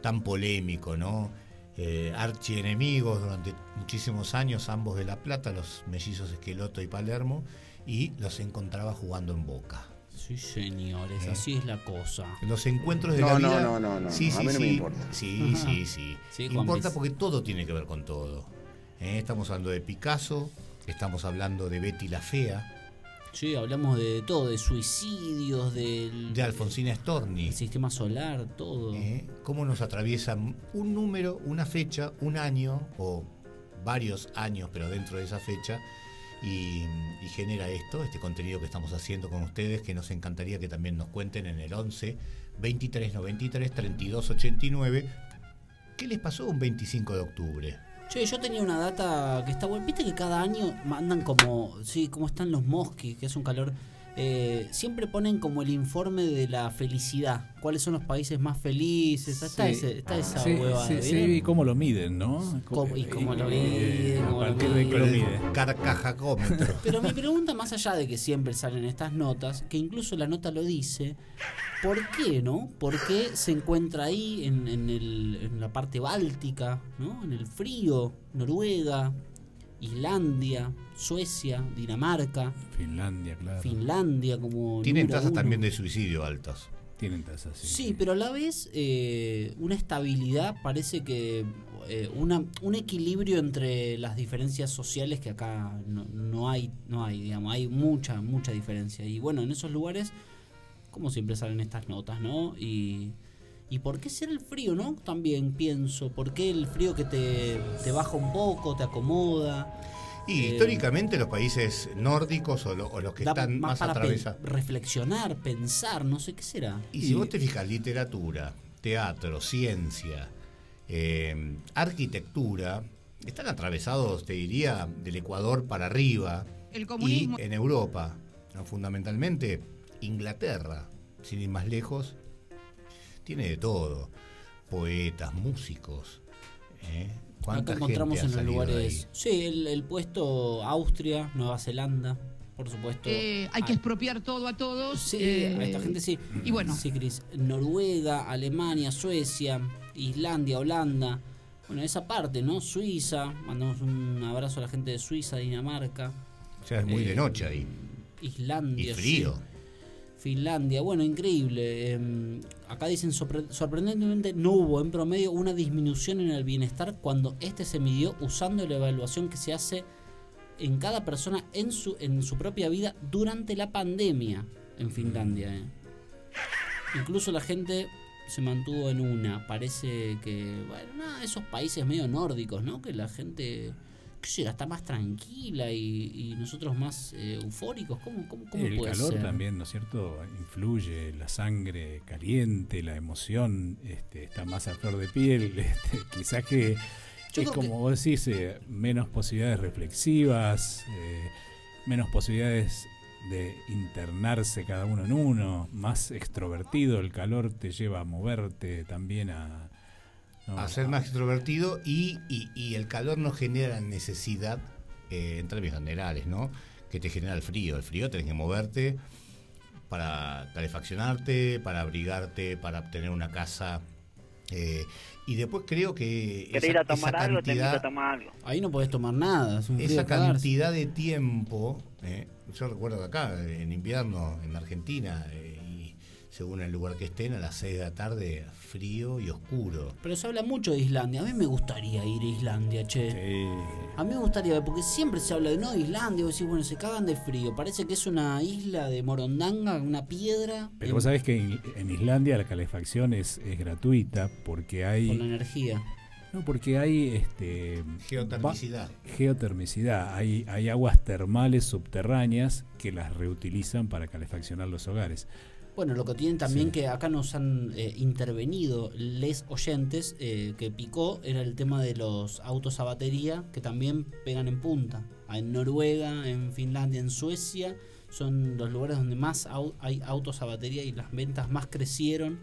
tan polémico, ¿no? Eh, archienemigos durante muchísimos años, ambos de La Plata, los mellizos Esqueloto y Palermo, y los encontraba jugando en Boca. Sí, señores, Eh. así es la cosa. Los encuentros de No, la no, vida. no, no, no, Sí, a sí, mí no me sí. importa. Sí, sí, sí. Sí, importa Luis. porque todo tiene que ver con todo. Eh, Estamos hablando de Picasso, estamos hablando de Betty la Fea, Sí, hablamos de todo, de suicidios, del de Alfonsina Storni. del sistema solar, todo. ¿eh? cómo nos atraviesa un número, una fecha, un año o varios años, pero dentro de esa fecha, y, y genera esto, este contenido que estamos haciendo con ustedes, que nos encantaría que también nos cuenten en el 11 23 93 32 89. ¿Qué les pasó un 25 de octubre? Che, yo tenía una data que está buena. Viste que cada año mandan como. Sí, como están los mosquis, que es un calor. Eh, siempre ponen como el informe de la felicidad. ¿Cuáles son los países más felices? Está, Sí. ese- está esa Sí, huevada. sí, sí, y cómo lo miden, ¿no? Cómo- y cómo lo eh, miden, cómo lo miden. mide. Carcajacómetro. Pero mi pregunta, más allá de que siempre salen estas notas, que incluso la nota lo dice, ¿por qué, no? ¿Por qué se encuentra ahí en, en el- en la parte báltica, ¿no? En el frío, Noruega, Islandia, Suecia, Dinamarca, Finlandia, claro. Finlandia como Tienen tasas uno? también de suicidio altas. Tienen tasas, sí. Sí, pero a la vez eh, una estabilidad parece que eh, una, un equilibrio entre las diferencias sociales que acá no, no hay, no hay, digamos, hay mucha, mucha diferencia. Y bueno, en esos lugares, como siempre salen estas notas, ¿no? Y, y por qué ser el frío, ¿no? También pienso, ¿por qué el frío que te, te baja un poco, te acomoda? Y Eh, históricamente los países nórdicos o, lo- o los que están más, pe- atravesados. reflexionar, pensar, no sé qué será. Y si vos te fijas, literatura, teatro, ciencia, eh, arquitectura, están atravesados, te diría, del Ecuador para arriba. El comunismo. Y en Europa, ¿no? fundamentalmente Inglaterra, sin ir más lejos, tiene de todo. Poetas, músicos. ¿eh? ¿Cuánta Acá encontramos gente ha en los lugares. Sí, el, el puesto Austria, Nueva Zelanda, por supuesto. Eh, hay que Ah, expropiar todo a todos. Sí, eh, a esta gente sí. Y bueno, Sí, Cris. Noruega, Alemania, Suecia, Islandia, Holanda. Bueno, esa parte, ¿no? Suiza. Mandamos un abrazo a la gente de Suiza, Dinamarca. O sea, es muy de Eh, noche ahí. Islandia. Y frío. sí. Finlandia, bueno, increíble. Acá dicen, sorpre- sorprendentemente no hubo en promedio una disminución en el bienestar cuando este se midió usando la evaluación que se hace en cada persona en su, en su propia vida durante la pandemia en Finlandia. eh. Incluso la gente se mantuvo en una. Parece que, bueno, nada, esos países medio nórdicos, ¿no? Que la gente, sé, yo, está más tranquila y, y nosotros más eh, eufóricos. ¿Cómo, cómo, cómo El puede calor ser? también, ¿no es cierto? Influye, la sangre caliente, la emoción este, está más a flor de piel. Este, quizás que Yo es como vos decís, eh, menos posibilidades reflexivas, eh, menos posibilidades de internarse cada uno en uno, más extrovertido, el calor te lleva a moverte también a... ¿no? a ser más extrovertido y, y- y el calor no genera necesidad, eh, en términos generales, ¿no? Que te genera el frío. El frío tenés que moverte para calefaccionarte, para abrigarte, para obtener una casa. eh, y después creo que ¿Querés ir a tomar algo? Te invito a tomar algo. Ahí no podés tomar nada, es un frío esa cantidad de tiempo, eh, yo recuerdo que acá, en invierno, en Argentina, eh, según el lugar que estén, a las 6 de la tarde, frío y oscuro. Pero se habla mucho de Islandia. A mí me gustaría ir a Islandia, che. A mí me gustaría, porque siempre se habla de no Islandia. Vos decís, bueno, se cagan de frío. Parece que es una isla de Morondanga, una piedra. Pero vos sabés que en, en Islandia la calefacción es, es gratuita porque hay... Con la energía. No, porque hay este Geotermicidad. va- geotermicidad. Hay, hay aguas termales subterráneas que las reutilizan para calefaccionar los hogares. Bueno, lo que tienen también que acá nos han eh, intervenido les oyentes eh, que picó era el tema de los autos a batería que también pegan en punta. En Noruega, en Finlandia, en Suecia son los lugares donde más au- hay autos a batería y las ventas más crecieron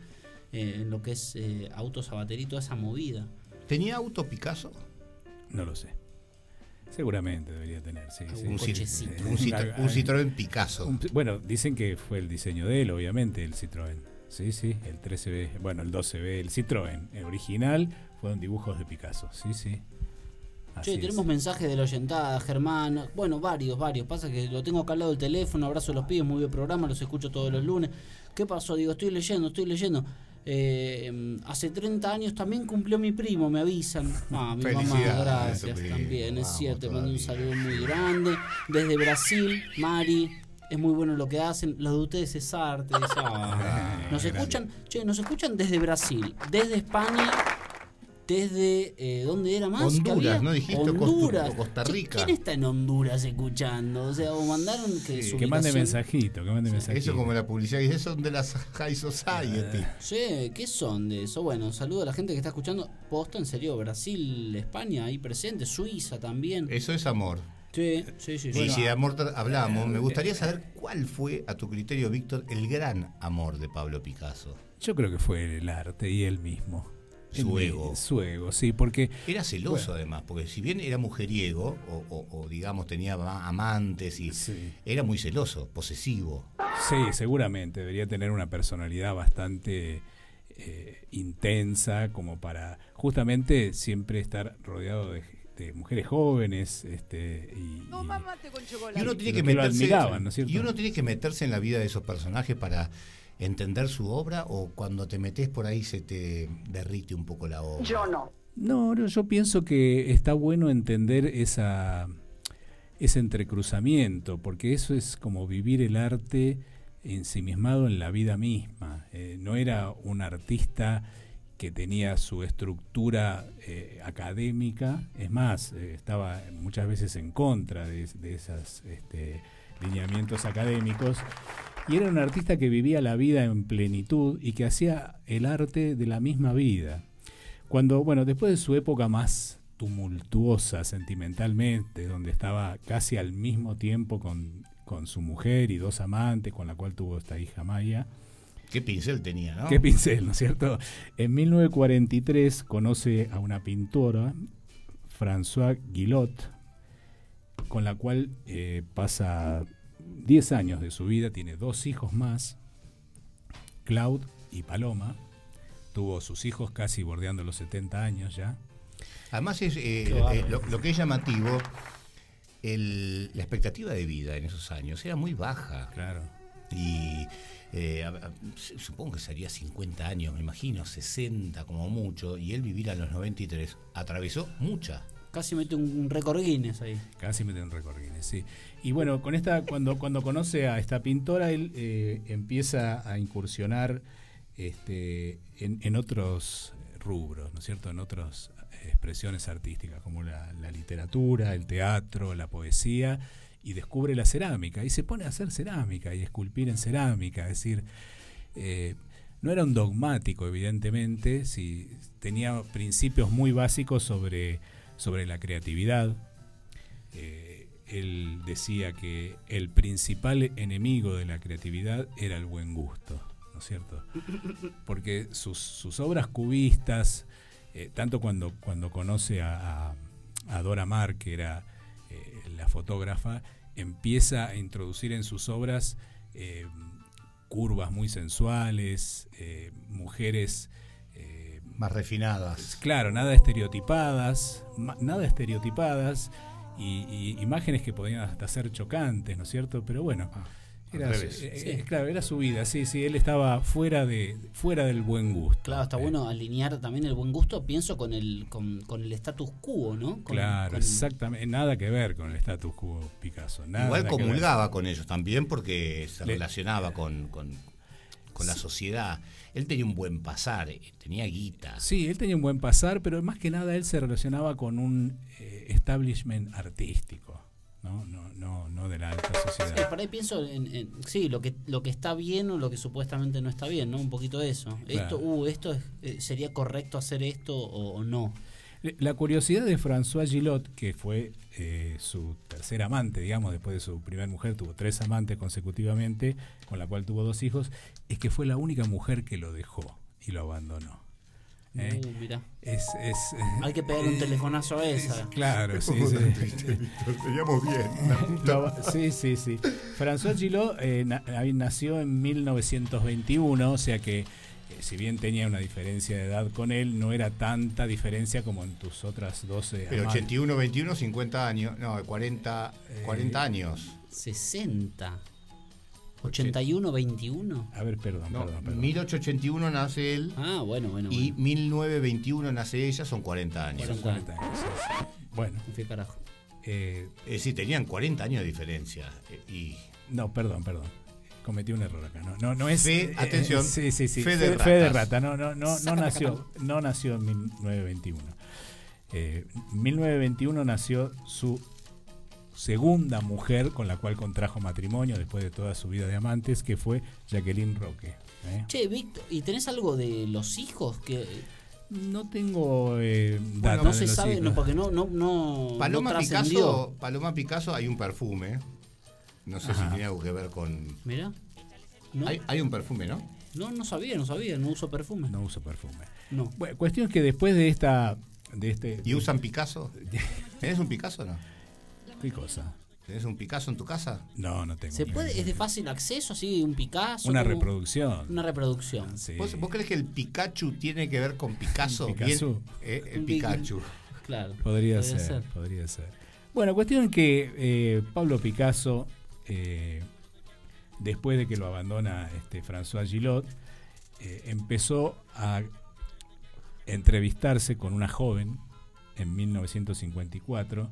eh, en lo que es eh, autos a batería y toda esa movida. ¿Tenía auto Picasso? No lo sé. Seguramente debería tener, sí. sí. Un, un un Citroën Picasso. un- bueno, dicen que fue el diseño de él, obviamente, el Citroën. Sí, sí, el 13B, bueno, el 12B, el Citroën, el original, fueron dibujos de Picasso, sí, sí. Así Che, es. tenemos mensajes de la oyentada, Germán. Bueno, varios, varios. Pasa que lo tengo acá al lado del teléfono. Abrazo a los pibes, muy buen programa, los escucho todos los lunes. ¿Qué pasó? Digo, estoy leyendo, estoy leyendo. Eh, hace 30 años también cumplió mi primo, me avisan. Ah, mi mamá, gracias también, es cierto. Mando un saludo muy grande. Desde Brasil, Mari. Es muy bueno lo que hacen. Lo de ustedes es arte. dice, ah. Nos grande. escuchan, che, nos escuchan desde Brasil, desde España, desde eh, ¿dónde era más? Honduras? ¿no dijiste? Costa- Honduras. Costa Rica. ¿Quién está en Honduras escuchando? O sea, o mandaron que su Que mande mensajito, que mande mensajito. Eso como la publicidad, y son de las High Society. Sí, ¿qué son de eso? Bueno, saludo a la gente que está escuchando. Posta, en serio, Brasil, España ahí presente, Suiza también. Eso es amor. Sí, sí, sí. Y sí. si de amor hablamos, me gustaría saber cuál fue, a tu criterio, Víctor, el gran amor de Pablo Picasso. Yo creo que fue el arte y él mismo. Su ego. Su ego, sí, porque... Era celoso además, porque si bien era mujeriego, o, o- o, digamos tenía ama- amantes, y era muy celoso, posesivo. Sí, seguramente debería tener una personalidad bastante eh, intensa como para justamente siempre estar rodeado de, de mujeres jóvenes este, y, Y uno Lo tiene que que lo meterse, admiraban, ¿no es cierto? y uno tiene que meterse en la vida de esos personajes para entender su obra, o cuando te metes por ahí se te derrite un poco la obra. no. No, no, yo pienso que está bueno entender esa, ese entrecruzamiento, porque eso es como vivir el arte ensimismado en la vida misma. Eh, no era un artista que tenía su estructura eh, académica, es más, eh, estaba muchas veces en contra de, de esos este, lineamientos académicos, y era un artista que vivía la vida en plenitud y que hacía el arte de la misma vida. Cuando, bueno, después de su época más tumultuosa sentimentalmente, donde estaba casi al mismo tiempo con, con su mujer y dos amantes, con la cual tuvo esta hija Maya. Qué pincel tenía, ¿no? Qué pincel, ¿no es cierto? En 1943 conoce a una pintora, François Guillot, con la cual eh, pasa 10 años de su vida, tiene dos hijos más, Claude y Paloma. Tuvo sus hijos casi bordeando los 70 años ya. Además, es, eh, eh, lo, lo que es llamativo, el- la expectativa de vida en esos años era muy baja. Claro. Y eh, a- a- supongo que sería 50 años, me imagino, 60 como mucho, y él vivir a los 93 atravesó mucha. Casi mete un, récord Guinness ahí. Casi mete un récord Guinness, sí. Y bueno, con esta, cuando, cuando conoce a esta pintora, él eh, empieza a incursionar este, en, en otros rubros, ¿no es cierto? En otras expresiones artísticas, como la, literatura, el teatro, la poesía, y descubre la cerámica, y se pone a hacer cerámica y esculpir en cerámica, es decir, eh, no era un dogmático, evidentemente, sí, tenía principios muy básicos sobre, sobre la creatividad. Eh, él decía que el principal enemigo de la creatividad era el buen gusto, ¿no es cierto? Porque sus, sus obras cubistas, eh, tanto cuando, cuando conoce a, Dora Maar, que era eh, la fotógrafa, empieza a introducir en sus obras curvas muy sensuales, mujeres Más refinadas. Claro, nada estereotipadas, nada estereotipadas y, y imágenes que podían hasta ser chocantes, ¿no es cierto? Pero bueno, era, al su- eh, Sí. eh, claro, era su vida, sí, sí, él estaba fuera de fuera del buen gusto. Claro, está bueno alinear también el buen gusto, pienso, con el con, con el status quo, ¿no? Con- Claro, con- exactamente, nada que ver con el status quo Picasso. Nada Igual comulgaba con ellos también porque se Le- relacionaba con, con, la sociedad. Él tenía un buen pasar, eh, tenía guita. Sí, él tenía un buen pasar, pero más que nada él se relacionaba con un eh, establishment artístico, ¿no? No, no, no de la alta Sí, sociedad. por ahí pienso en, en- sí, lo que lo que está bien o lo que supuestamente no está bien, ¿no? Un poquito de eso. Esto, uh, esto es- eh, sería correcto hacer esto o, o no. La curiosidad de François Gillot, que fue eh, su tercer amante, digamos, después de su primera mujer, tuvo tres amantes consecutivamente, con la cual tuvo dos hijos, es que fue la única mujer que lo dejó y lo abandonó. ¿eh? Uh, mirá. Es, es, eh, Hay que pegarle un telefonazo a esa. Claro, sí, sí. teníamos bien. la puta Lo- madre. sí, sí, sí. François Gillot eh, na- nació en 1921, o sea que eh, si bien tenía una diferencia de edad con él, no era tanta diferencia como en tus otras 12 Pero amantes. 81, 21, 50 años. No, 40, 40 años. 60. 81, 21. A ver, perdón, No, perdón, perdón. 1881 nace él Ah, bueno, bueno. y bueno. 1921 nace ella, son 40 años. Son 40 años, sí, sí. Bueno, ¿Qué carajo? eh, Es decir, tenían 40 años de diferencia. eh, Y no, perdón, perdón. Cometí un error acá. No, no, no es. Fe- eh, atención, sí, sí, sí. fe de fe de rata. No, no, no, no nació, no nació en 1921. Eh, 1921 nació su segunda mujer con la cual contrajo matrimonio después de toda su vida de amantes, que fue Jacqueline Roque. ¿eh? Che, Víctor, ¿y tenés algo de los hijos que No tengo eh, Bueno, datos no de se sabe, hijos. no, porque no no no Paloma no Picasso. Paloma Picasso hay un perfume. No sé Ajá. si tiene algo que ver con. No, Hay, hay un perfume, ¿no? no, no sabía, no sabía, no uso perfume. No uso perfume. No. Bueno, cuestión es que después de esta. De este, ¿Y usan Picasso? ¿Tenés un Picasso o no? ¿Qué cosa? ¿Tenés un Picasso en tu casa? No, no tengo. ¿Se puede, es de fácil acceso, así, un Picasso? Una como- reproducción. Una reproducción. Sí. ¿Vos, vos crees que el Pikachu tiene que ver con Picasso? Picasso. Bien, eh, el Un Pikachu. Claro. Podría, ser, podría ser. Bueno, cuestión es que eh, Pablo Picasso, eh, después de que lo abandona este François Gillot, eh, empezó a entrevistarse con una joven en 1954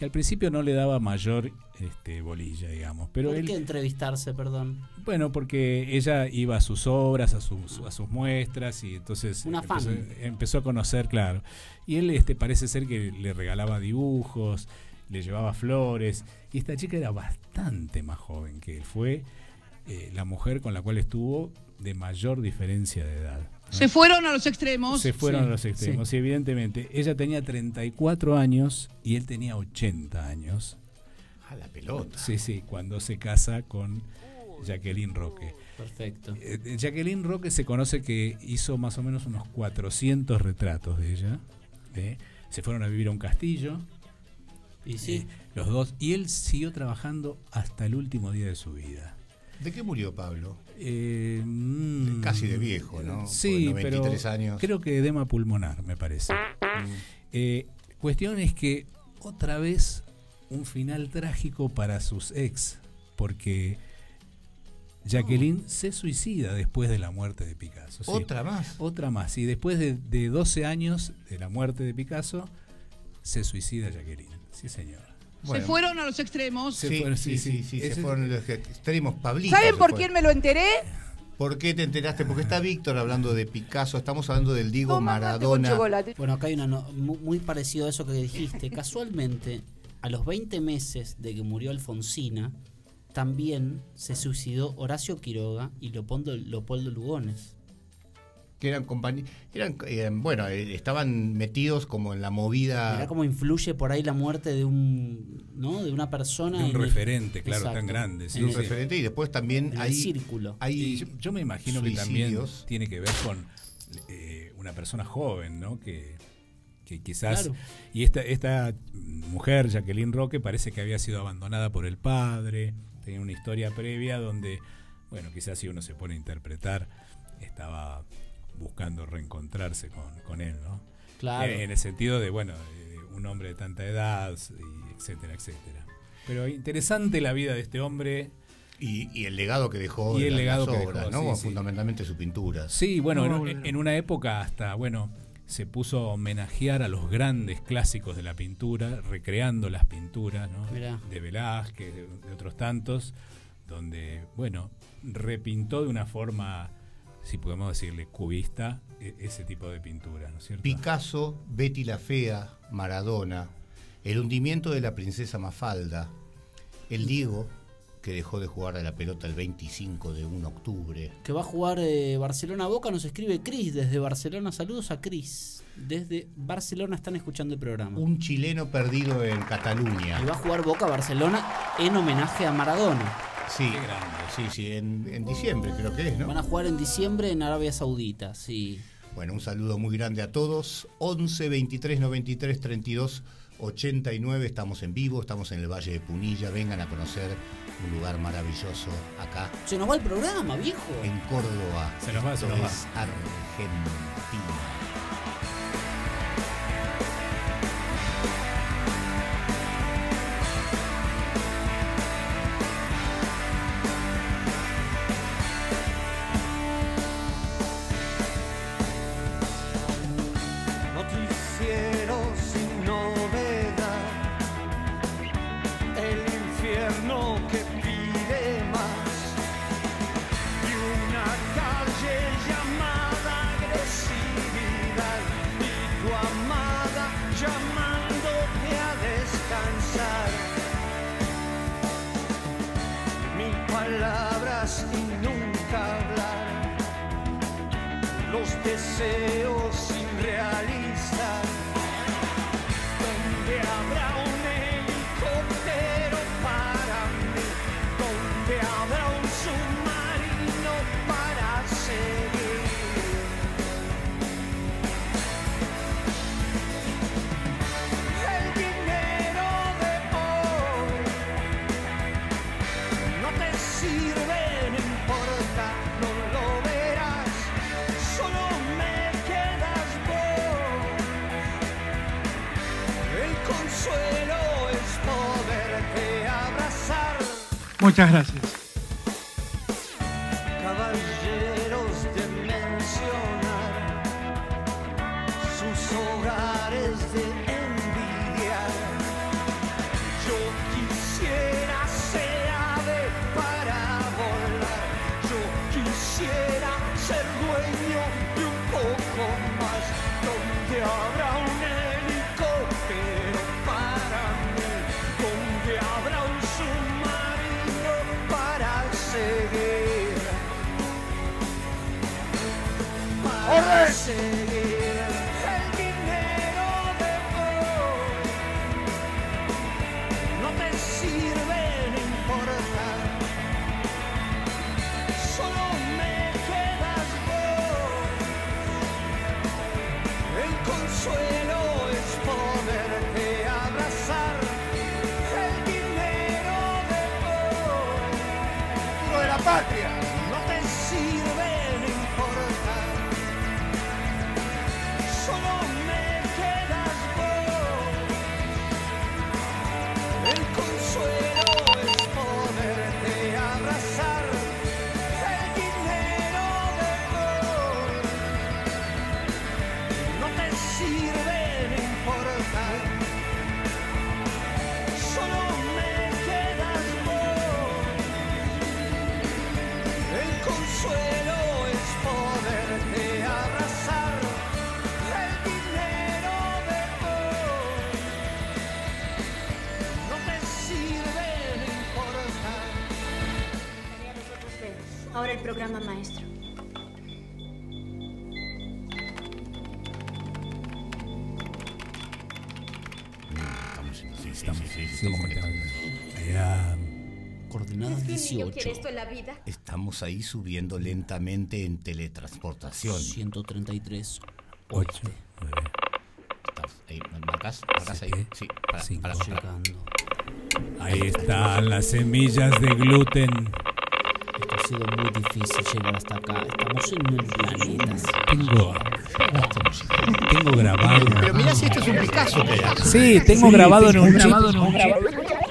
que al principio no le daba mayor este, bolilla, digamos. Pero ¿Por él, qué entrevistarse, perdón? Bueno, porque ella iba a sus obras, a sus, a sus muestras y entonces Una empezó, fan. empezó a conocer, claro. Y él este, parece ser que le regalaba dibujos, le llevaba flores y esta chica era bastante más joven que él. Fue eh, la mujer con la cual estuvo de mayor diferencia de edad. Se fueron a los extremos. Se fueron Sí, a los extremos, sí, evidentemente. Ella tenía 34 años y él tenía 80 años. A la pelota. Sí, sí, cuando se casa con Jacqueline Roque. Perfecto. Eh, Jacqueline Roque se conoce que hizo más o menos unos 400 retratos de ella. ¿eh? Se fueron a vivir a un castillo. Y sí. eh, los dos. Y él siguió trabajando hasta el último día de su vida. ¿De qué murió Pablo? Eh, mm, Casi de viejo, ¿no? Sí, Por 93 pero años. creo que edema pulmonar, me parece. Eh, cuestión es que otra vez un final trágico para sus ex, porque Jacqueline se suicida después de la muerte de Picasso. sí. ¿Otra más? Otra más. Y después de, de 12 años de la muerte de Picasso, se suicida Jacqueline. Sí, señor. Se fueron a los extremos. Se Sí, fueron, sí, sí, sí, sí. sí, se fueron los extremos Pablito. ¿Saben por fue. quién me lo enteré? ¿Por qué te enteraste? Porque está Víctor hablando de Picasso, estamos hablando del Diego Maradona. Bueno, acá hay una no- mu- muy parecido a eso que dijiste. Casualmente, a los 20 meses de que murió Alfonsina, también se suicidó Horacio Quiroga y Leopoldo, Leopoldo Lugones. Que eran compañeros, eran, eh, bueno, eh, estaban metidos como en la movida. Mirá cómo influye por ahí la muerte de un, ¿no? De una persona. De un el- referente, claro, Exacto. tan grande. sí, de un sí. referente y después también En el hay círculo. Hay yo, yo me imagino que también tiene que ver con eh, una persona joven, ¿no? Que, que quizás... Claro. Y esta, esta mujer, Jacqueline Roque, parece que había sido abandonada por el padre, tenía una historia previa donde, bueno, quizás si uno se pone a interpretar, estaba buscando reencontrarse con, con él, ¿no? Claro. En, en el sentido de, bueno, de un hombre de tanta edad, y etcétera, etcétera. Pero interesante la vida de este hombre. y, y el legado que dejó Y el las legado que obras, dejó, ¿no? sí, sí. Fundamentalmente su pintura. Sí, bueno, No, en, no. en una época hasta, bueno, se puso a homenajear a los grandes clásicos de la pintura, recreando las pinturas, ¿no? Mirá. De Velázquez, de, de otros tantos, donde, bueno, repintó de una forma, si podemos decirle, cubista, e- ese tipo de pintura, ¿no es cierto? Picasso, Betty la Fea, Maradona, El hundimiento de la princesa Mafalda, El Diego, que dejó de jugar a la pelota el 25 de 1 octubre. Que va a jugar eh, Barcelona Boca, nos escribe Cris desde Barcelona. Saludos a Cris. Desde Barcelona están escuchando el programa. Un chileno perdido en Cataluña. Y va a jugar Boca Barcelona en homenaje a Maradona. Sí, sí, sí, en, en diciembre creo que es, ¿no? Van a jugar en diciembre en Arabia Saudita, sí. Bueno, un saludo muy grande a todos. 11 23 93 32 89. Estamos en vivo, estamos en el Valle de Punilla. Vengan a conocer un lugar maravilloso acá Se nos va el programa, viejo. en Córdoba. Se nos va, se nos va. es Argentina. faces. Muchas gracias. 18. Estamos ahí subiendo lentamente en teletransportación. 133. 8, Estás ahí, marcas, marcas ahí. Sí, para, para, para. Llegando. Ahí están las semillas de gluten. Esto ha sido muy difícil llegar hasta acá. Estamos en el planeta. Tengo, tengo grabado. Pero mira si esto es un Picasso. Sí, tengo Sí, grabado en un chip grabado en un chip.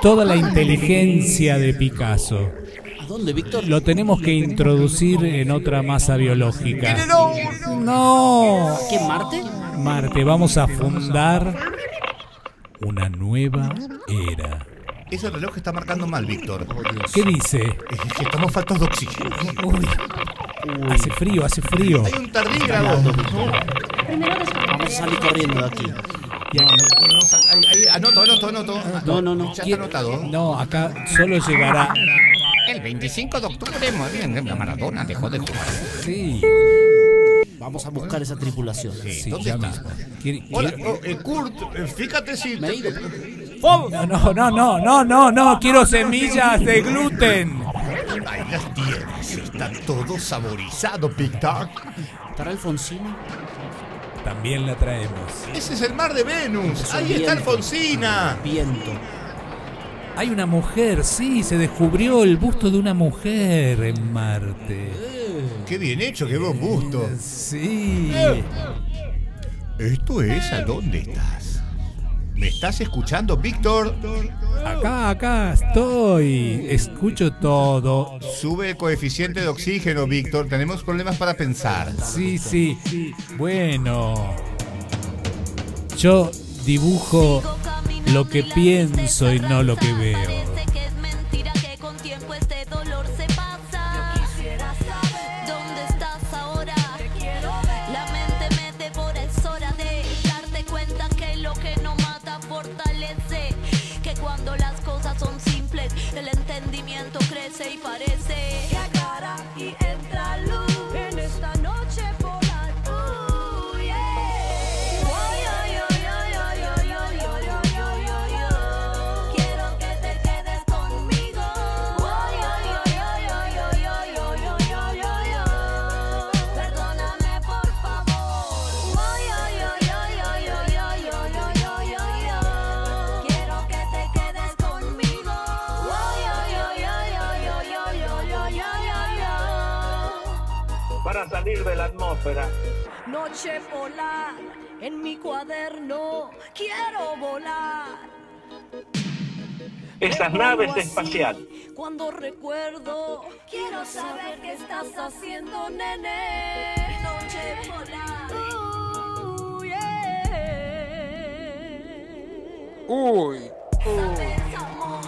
toda la inteligencia de Picasso. ¿A dónde, Víctor? Lo tenemos que introducir en otra masa biológica. ¡No! ¿Qué, Marte? Marte, vamos a fundar una nueva era. Ese reloj está marcando mal, Víctor. ¿Qué dice? Es que estamos faltos de oxígeno. Uy, hace frío, hace frío. Hay un tardígrado. Vamos a salir corriendo de aquí. No, no, no, anoto, anoto, anoto. No, no, no. Ya está ¿Quién- anotado. No, acá solo llegará. El 25 de octubre, muy bien, la Maradona dejó de jugar. Sí. Vamos a buscar esa tripulación. Sí, ¿Dónde está? Hola, oh, eh, Kurt, eh, fíjate si... Me he ido. No, no, no, no, no, no, no, quiero semillas de gluten. Ahí las tienes, está todo saborizado, Tic-Tac. ¿Estará Alfonsina? También la traemos. Ese es el mar de Venus, Es ahí está. Alfonsina. Viento. Hay una mujer, sí, se descubrió el busto de una mujer en Marte. Qué bien hecho, qué buen gusto. Sí. Esto es ¿a dónde estás? ¿Me estás escuchando, Víctor? Acá, acá estoy. Escucho todo. Sube el coeficiente de oxígeno, Víctor. Tenemos problemas para pensar. Sí, sí. Bueno. Yo dibujo lo que pienso y no lo que veo. Polar, en mi cuaderno quiero volar. Esas Me naves espaciales. Cuando recuerdo, quiero saber qué estás haciendo, nene. Noche polar. Uh, yeah. Uy. ¿Sabes, amor?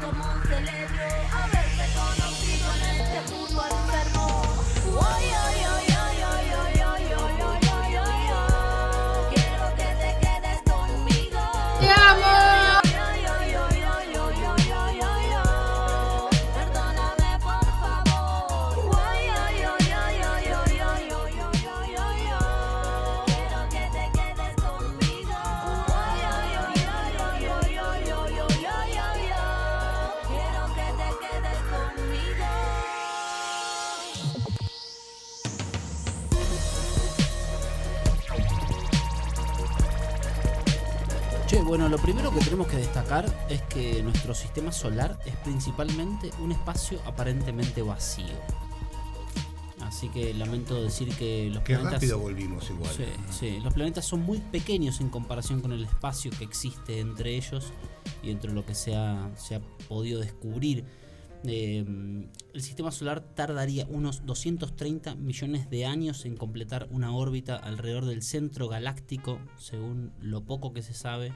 Como un celebro haberte conocido en este mundo enfermo. Ay, ay, bueno, lo primero que tenemos que destacar es que nuestro sistema solar es principalmente un espacio aparentemente vacío. Así que lamento decir que los Qué planetas. rápido volvimos igual. Sí, sí, los planetas son muy pequeños en comparación con el espacio que existe entre ellos y entre lo que se ha, se ha podido descubrir. Eh, el sistema solar tardaría unos 230 millones de años en completar una órbita alrededor del centro galáctico, según lo poco que se sabe.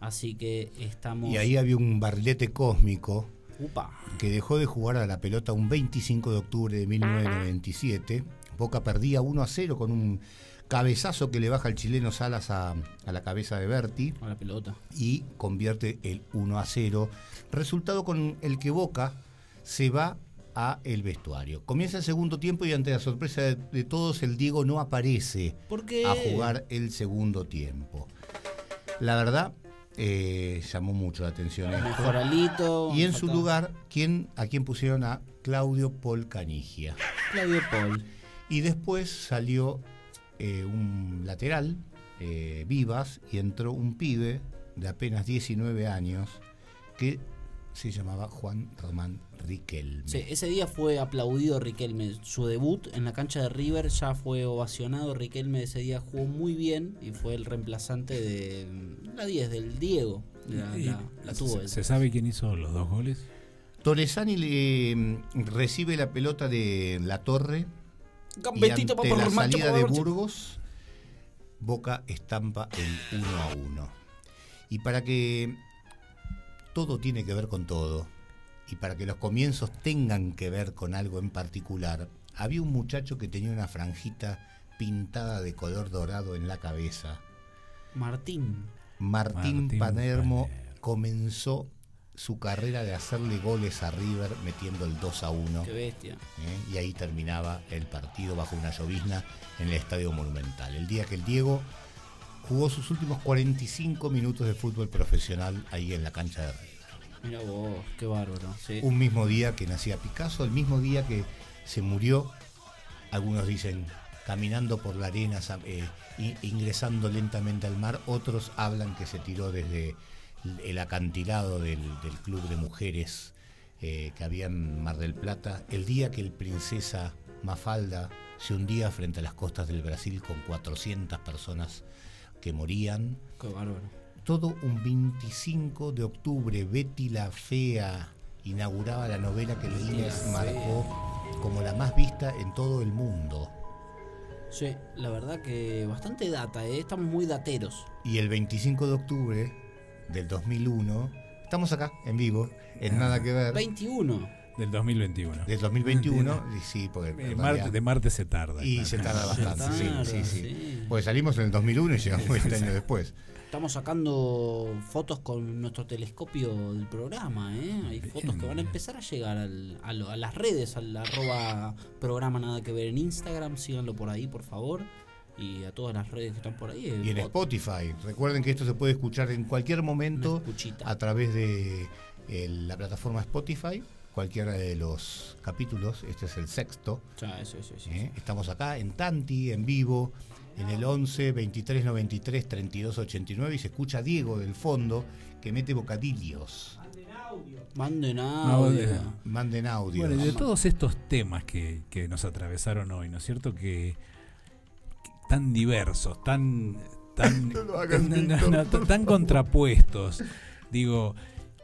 Así que estamos. Y ahí había un barrilete cósmico Upa. que dejó de jugar a la pelota un 25 de octubre de 1997. Boca perdía 1 a 0 con un cabezazo que le baja el chileno Salas a, a la cabeza de Berti A la pelota. y convierte el 1 a 0. Resultado con el que Boca se va a el vestuario. Comienza el segundo tiempo y ante la sorpresa de, de todos el Diego no aparece ¿Por qué? a jugar el segundo tiempo. La verdad eh, llamó mucho la atención. esto. Y en su lugar, ¿quién, ¿a quién pusieron? A Claudio Paul Canigia. Claudio Paul. Y después salió eh, un lateral, eh, Vivas, y entró un pibe de apenas 19 años que se llamaba Juan Román Riquelme. Sí, ese día fue aplaudido Riquelme. Su debut en la cancha de River ya fue ovacionado. Riquelme ese día jugó muy bien y fue el reemplazante de mm, la 10, del Diego. La, Y- la- la tuvo ¿Se, sabe quién hizo los dos goles? Torresani le mm, recibe la pelota de la torre Gambetito, y ante la macho, salida de. Burgos, Boca estampa el 1 a 1. Y para que todo tiene que ver con todo, y para que los comienzos tengan que ver con algo en particular, había un muchacho que tenía una franjita pintada de color dorado en la cabeza. Martín. Martín, Martín Panermo comenzó su carrera de hacerle goles a River metiendo el 2 a 1. Qué bestia. ¿eh? y ahí terminaba el partido bajo una llovizna en el Estadio Monumental. El día que el Diego jugó sus últimos 45 minutos de fútbol profesional ahí en la cancha de River. Mira vos, qué bárbaro. sí. Un mismo día que nacía Picasso, el mismo día que se murió, algunos dicen caminando por la arena, eh, ingresando lentamente al mar, otros hablan que se tiró desde el acantilado del, del club de mujeres eh, que había en Mar del Plata, el día que el princesa Mafalda se hundía frente a las costas del Brasil con 400 personas que morían. Qué bárbaro. Todo un 25 de octubre, Betty la Fea inauguraba la novela que el Guinness marcó como la más vista en todo el mundo. Sí, la verdad que bastante data, ¿eh? estamos muy dateros. Y el 25 de octubre del 2001, estamos acá en vivo, en Nada que Ver. 21. Del 2021. Del 2021, y sí, porque. Eh, realidad- Marte- de Marte se tarda. Y claro. se tarda bastante, Se sí, tarda, sí, sí. sí. Pues salimos en el 2001 y llegamos 20 años después. Estamos sacando fotos con nuestro telescopio del programa, ¿eh? Hay fotos que van a empezar a llegar al- a, lo- a las redes, al arroba programa nada que ver en Instagram, síganlo por ahí, por favor. Y a todas las redes que están por ahí. Y en Spotify. Recuerden que esto se puede escuchar en cualquier momento a través de eh, la plataforma Spotify. Cualquiera de los capítulos, este es el sexto. Ya, eso, eso, eso. ¿eh? Estamos acá en Tanti, en vivo, en el 11 23 93 32 89 y se escucha a Diego del fondo que mete bocadillos. Manden No, audio. de- Manden audio. Bueno, y de todos estos temas que, que nos atravesaron hoy, ¿no es cierto? Que, que tan diversos, tan tan, No no, por tan contrapuestos. Digo,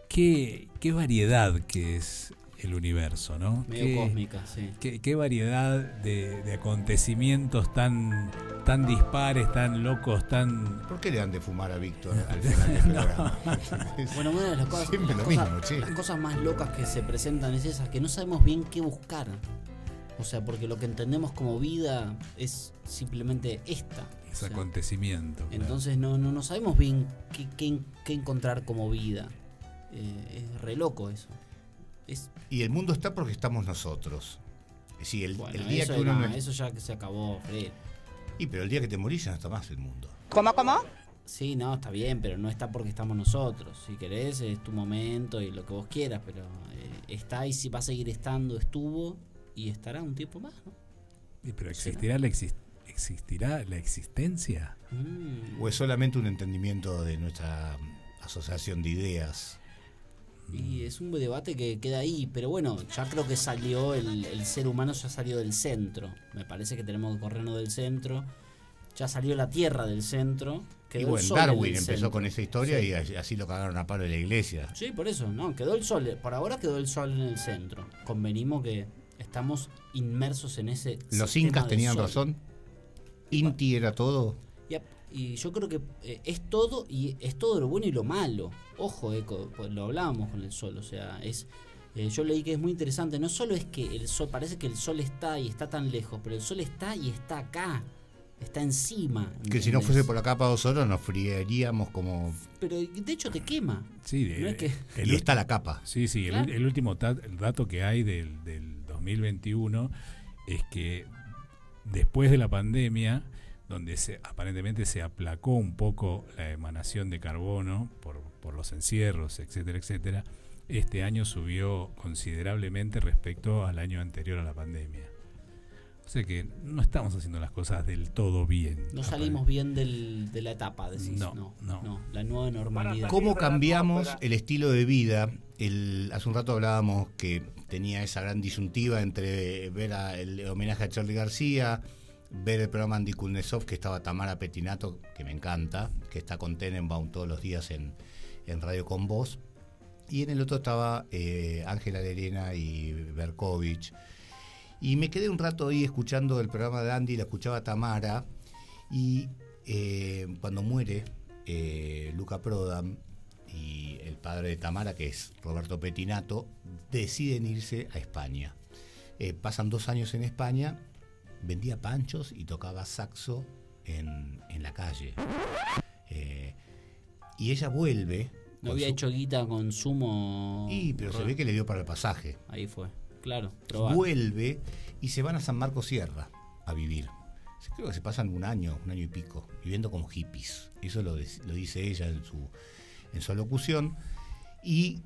qué, qué variedad que es el universo, ¿no? Medio Qué- cósmica, sí. Qué, qué variedad de, de acontecimientos tan, tan dispares, tan locos, tan... ¿Por qué le dan de fumar a Víctor al final del programa? Bueno, una de las cosas, Siempre las lo cosas- mismo, che. las cosas más locas que se presentan es esas que no sabemos bien qué buscar. O sea, porque lo que entendemos como vida es simplemente esta. O sea, acontecimiento. claro. entonces no, no, no sabemos bien qué, qué- qué encontrar como vida. Eh, es re loco eso. Es, Y el mundo está porque estamos nosotros. Sí, el, bueno, el día eso, que uno no, no- eso ya que se acabó, Fred. Y pero el día que te morís ya no está más el mundo. ¿Cómo, cómo? Sí, no, está bien, pero no está porque estamos nosotros. Si querés, es tu momento y lo que vos quieras, pero eh, está y si va a seguir estando, estuvo y estará un tiempo más, ¿no? Y pero existirá la, exis- existirá la existencia. Mm. ¿O es solamente un entendimiento de nuestra asociación de ideas? Y es un debate que queda ahí, pero bueno, ya creo que salió, el, el ser humano ya salió del centro. Me parece que tenemos que corrernos del centro. Ya salió la Tierra del centro. Y Quedó el bueno, sol Darwin empezó centro. con esa historia Sí. y así- lo cagaron a palo de la iglesia. Sí, por eso, no, quedó el sol. Por ahora quedó el sol en el centro. Convenimos que estamos inmersos en ese. Los incas tenían sol. razón. Inti era todo. Y yo creo que eh, es todo y es todo lo bueno y lo malo. Ojo, eco, pues lo hablábamos con el sol, o sea, es eh, yo leí que es muy interesante, no solo es que el sol parece que el sol está y está tan lejos, pero el sol está y está acá, está encima. Que si no fuese por acá para nosotros nos friaríamos como... Pero de hecho te quema. Sí, No es que- Y está la capa. Sí, sí, el- Claro. el, último el dato que hay del, del 2021 es que después de la pandemia donde se, aparentemente se aplacó un poco la emanación de carbono por, por los encierros, etcétera, etcétera, este año subió considerablemente respecto al año anterior a la pandemia. O sea que no estamos haciendo las cosas del todo bien. No salimos bien del- de la etapa, decís. No, No, no. La nueva normalidad. ¿Cómo cambiamos el estilo de vida? El, hace un rato hablábamos que tenía esa gran disyuntiva entre ver a- el homenaje a Charlie García, ver el programa Andy Kuznetsov, que estaba Tamara Petinato, que me encanta, que está con Tenenbaum todos los días en, en Radio Con Voz. Y en el otro estaba eh, Ángela Lerena y Berkovich. Y me quedé un rato ahí escuchando el programa de Andy, la escuchaba Tamara. Y eh, cuando muere eh, Luca Prodan y el padre de Tamara, que es Roberto Petinato, deciden irse a España. Eh, pasan dos años en España, vendía panchos y tocaba saxo en, en la calle. Eh, y ella vuelve. No había su- hecho guita con sumo. Y, pero se ve que le dio para el pasaje. Ahí fue. Claro. Vuelve y se van a San Marcos Sierra a vivir. Creo que se pasan un año, un año y pico, viviendo como hippies. Eso lo, lo dice ella en su, en su locución. Y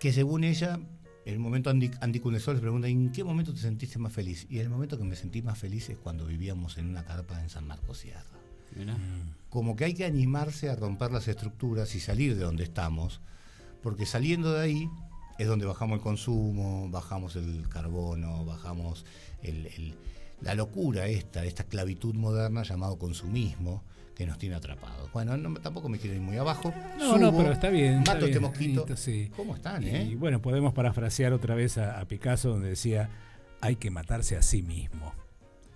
que según ella, en el momento Andy, Andy Kuznetsov le pregunta, ¿en qué momento te sentiste más feliz? Y el momento que me sentí más feliz es cuando vivíamos en una carpa en San Marcos Sierra. Mirá. Como que hay que animarse a romper las estructuras y salir de donde estamos, porque saliendo de ahí es donde bajamos el consumo, bajamos el carbono, bajamos el- el- la locura esta, esta esclavitud moderna llamado consumismo que nos tiene atrapados. Bueno, no- tampoco me quiero ir muy abajo. No, no, pero está bien. está Mato este bien, mosquito. Sí. ¿Cómo están, Y, eh? bueno, podemos parafrasear otra vez a, a Picasso donde decía, hay que matarse a sí mismo.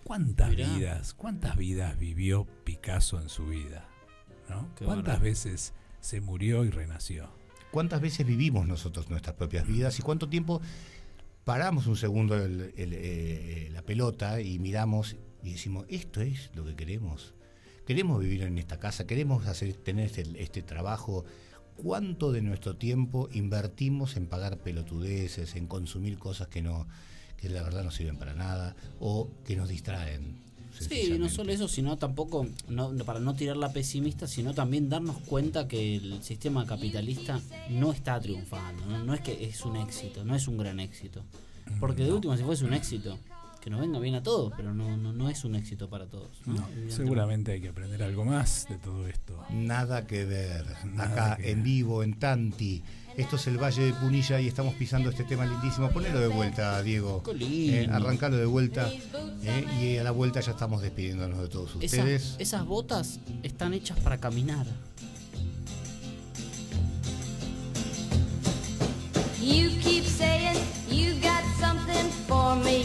¿Cuántas Mirá. vidas, cuántas vidas vivió Picasso en su vida? ¿Cuántas veces se murió y renació? ¿Cuántas veces vivimos nosotros nuestras propias vidas y cuánto tiempo paramos un segundo el- el, eh, la pelota y miramos y decimos, esto es lo que queremos? Queremos vivir en esta casa, queremos hacer, tener este, este trabajo. ¿Cuánto de nuestro tiempo invertimos en pagar pelotudeces, en consumir cosas que no, que la verdad no sirven para nada o que nos distraen? Sí, no solo eso, sino tampoco, no, no- para no tirarla pesimista, sino también darnos cuenta que el sistema capitalista no está triunfando, no, No es que es un éxito, no es un gran éxito. Porque de último, si fuese un éxito, que nos venga bien a todos, pero no, no, no es un éxito para todos. ¿no? Seguramente hay que aprender algo más de todo esto. Nada que ver. Nada Acá que en vivo, en Tanti. Esto es el Valle de Punilla y estamos pisando este tema lindísimo. Ponelo de vuelta, Diego. Eh, arrancalo de vuelta. eh, y a la vuelta ya estamos despidiéndonos de todos Esas, ustedes. esas botas están hechas para caminar. You keep saying you got something for me.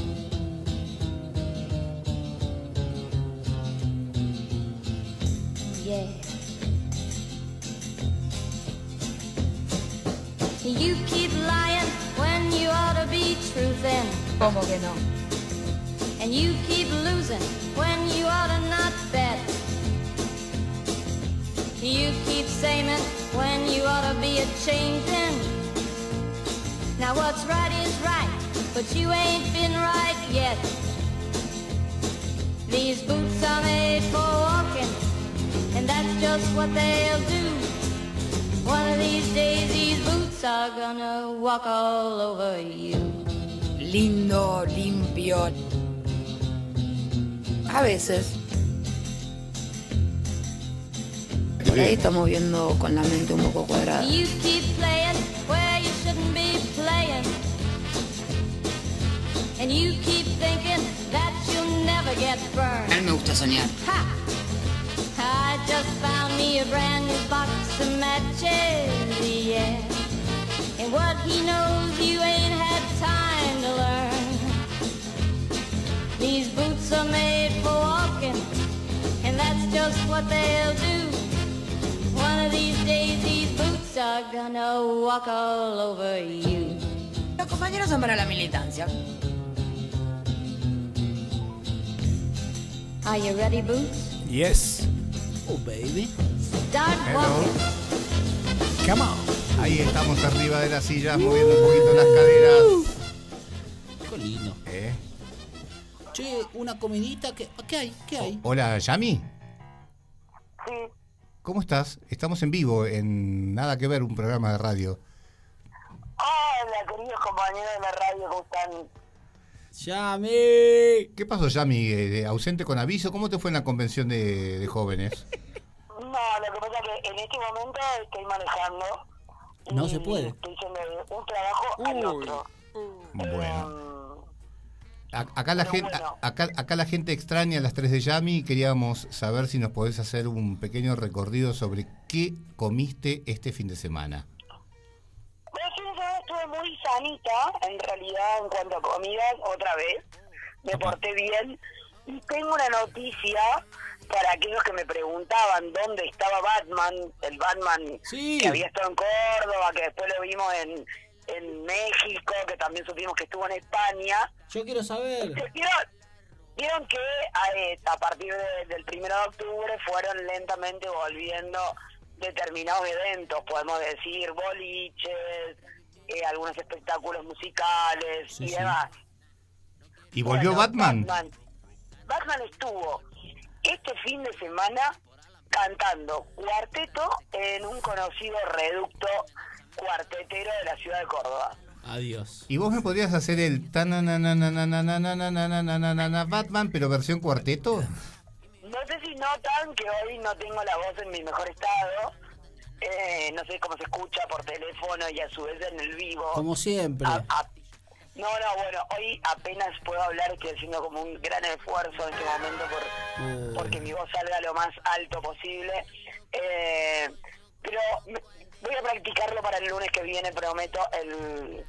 Yeah. You keep lying when you ought to be truthing. ¿Cómo que no? And you keep losing when you ought to not bet. You keep saying when you ought to be a changing. Now what's right is right, but you ain't been right yet. These boots are made for walking, and that's just what they'll do. One of these days these boots are gonna walk all over you. Lindo, limpio. A veces. Por ahí estamos viendo con la mente un poco cuadrada. You keep playing where you shouldn't be playing. And you keep thinking that you'll never get burned. A mí me gusta soñar. Ha! I just found me a brand new box of matches, yeah. And what he knows you ain't had time to learn. These boots are made for walking, and that's just what they'll do. One of these days these boots are gonna walk all over you. Los compañeros son para la militancia. Are you ready, Boots? Yes. Oh, baby. Start walking. Come on. Ahí estamos arriba de las sillas, moviendo un poquito las caderas. Qué lindo. ¿Eh? Che, una comidita. ¿Qué, ¿qué hay? ¿Qué hay? Hola, Yami. Sí. ¿Cómo estás? Estamos en vivo en Nada que ver, un programa de radio. Hola, queridos compañeros de la radio, ¿cómo están? ¡Yami! ¿Qué pasó, Yami? Eh, ¿Ausente con aviso? ¿Cómo te fue en la convención de, de jóvenes? No, lo que pasa es que en este momento estoy manejando. y No se puede. Estoy yendo de un trabajo al otro. Bueno. A- Acá la, gente, acá, acá la gente extraña a las 3 de Yami y queríamos saber si nos podés hacer un pequeño recorrido sobre qué comiste este fin de semana. Bueno, el fin de semana estuve muy sanita, en realidad, en cuanto a comidas, otra vez. Me porté bien. Y tengo una noticia para aquellos que me preguntaban dónde estaba Batman, el Batman que había estado en Córdoba, que después lo vimos en, en México, que también supimos que estuvo en España. Yo quiero saber. ¿Vieron, vieron que a, a partir de- del 1 de octubre fueron lentamente volviendo determinados eventos, podemos decir, boliches, eh, algunos espectáculos musicales Sí, y sí. demás. ¿Y volvió Bueno, Batman? Batman. Batman estuvo este fin de semana cantando cuarteto en un conocido reducto cuartetero de la ciudad de Córdoba. Adiós. ¿Y vos me podrías hacer el Batman, pero versión cuarteto? No sé si notan que hoy no tengo la voz en mi mejor estado. Eh, no sé cómo se escucha por teléfono y a su vez en el vivo. Como siempre. A- a- no, no, bueno, hoy apenas puedo hablar, estoy haciendo como un gran esfuerzo en este momento por porque mi voz salga lo más alto posible. Eh, pero me- voy a practicarlo para el lunes que viene, prometo, el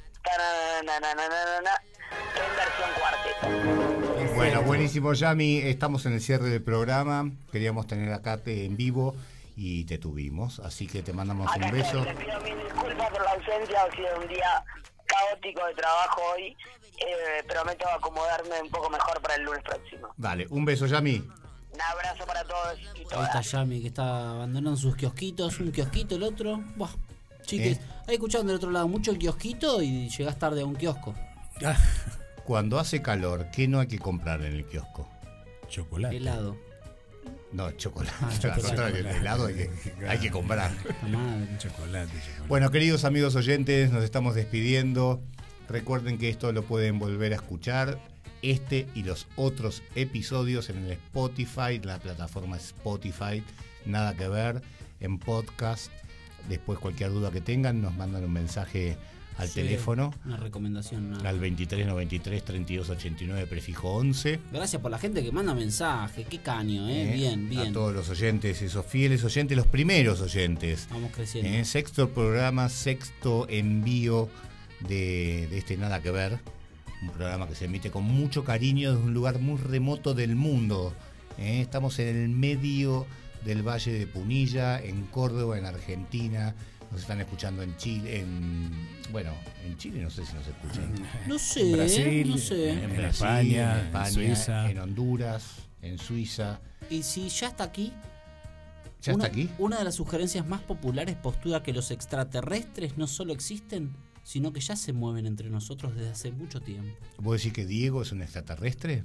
en versión cuarteto. Bueno, buenísimo, Yami. Estamos en el cierre del programa. Queríamos tener acá te- en vivo y te tuvimos. Así que te mandamos un beso. Les pido mil disculpas por la ausencia, ha sido un día caótico de trabajo hoy. Eh, prometo acomodarme un poco mejor para el lunes próximo. Vale, un beso, Yami. Un abrazo para todos y Ahí está. Yami que está abandonando sus kiosquitos, un kiosquito, el otro. Buah, chiques, ahí escuchando del otro lado mucho kiosquito y llegás tarde a un kiosco. Cuando hace calor, ¿qué no hay que comprar en el kiosco? Chocolate. Helado. No, chocolate. Ah, Al contrario, el helado hay que, hay que comprar. Chocolate, chocolate. Bueno, queridos amigos oyentes, nos estamos despidiendo. Recuerden que esto lo pueden volver a escuchar, este y los otros episodios en el Spotify, la plataforma Spotify, nada que ver, en podcast. Después cualquier duda que tengan, nos mandan un mensaje al Sí, teléfono, Una recomendación. nada. al 2393 3289 prefijo 11. Gracias por la gente que manda mensaje. Qué caño, ¿eh? ¿eh? Bien, A bien. todos los oyentes, esos fieles oyentes, los primeros oyentes. Vamos creciendo. ¿eh? Sexto programa, sexto envío de, de este Nada que Ver. Un programa que se emite con mucho cariño desde un lugar muy remoto del mundo. ¿eh? Estamos en el medio del Valle de Punilla, en Córdoba, en Argentina. Nos están escuchando en Chile, en. Bueno, en Chile no sé si nos escuchan. No sé, En Brasil, no sé. en En Brasil, España, en en España, Suiza. en Honduras, en Suiza. Y si ya está aquí. ¿Ya una, está aquí? Una de las sugerencias más populares postula que los extraterrestres no solo existen, sino que ya se mueven entre nosotros desde hace mucho tiempo. ¿Vos decís que Diego es un extraterrestre?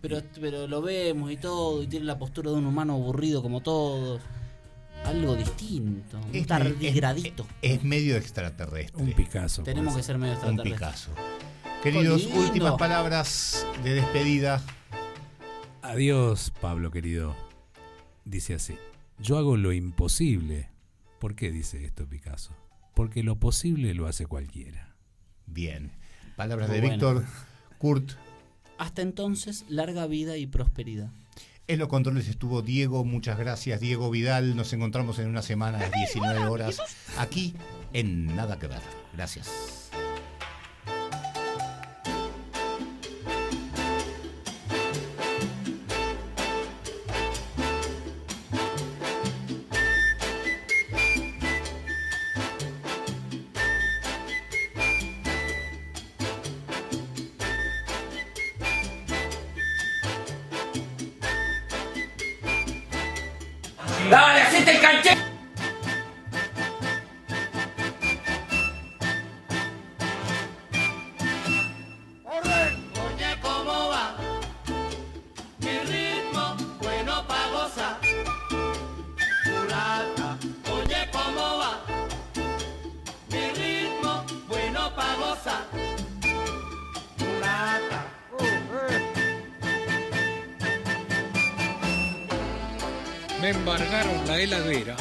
Pero, pero lo vemos y todo, y tiene la postura de un humano aburrido como todos. Algo distinto, un Es- tardigradito. Es medio extraterrestre. Un Picasso. Tenemos que ser medio Un extraterrestres. Picasso. Queridos, últimas palabras de despedida. Adiós, Pablo querido. Dice así. Yo hago lo imposible. ¿Por qué dice esto Picasso? Porque lo posible lo hace cualquiera. Bien. Palabras Muy de bueno. Víctor. Kurt. Hasta entonces, larga vida y prosperidad. En los controles estuvo Diego. Muchas gracias, Diego Vidal. Nos encontramos en una semana a las 19 horas aquí en Nada que Ver. Gracias. Embargaron la heladera.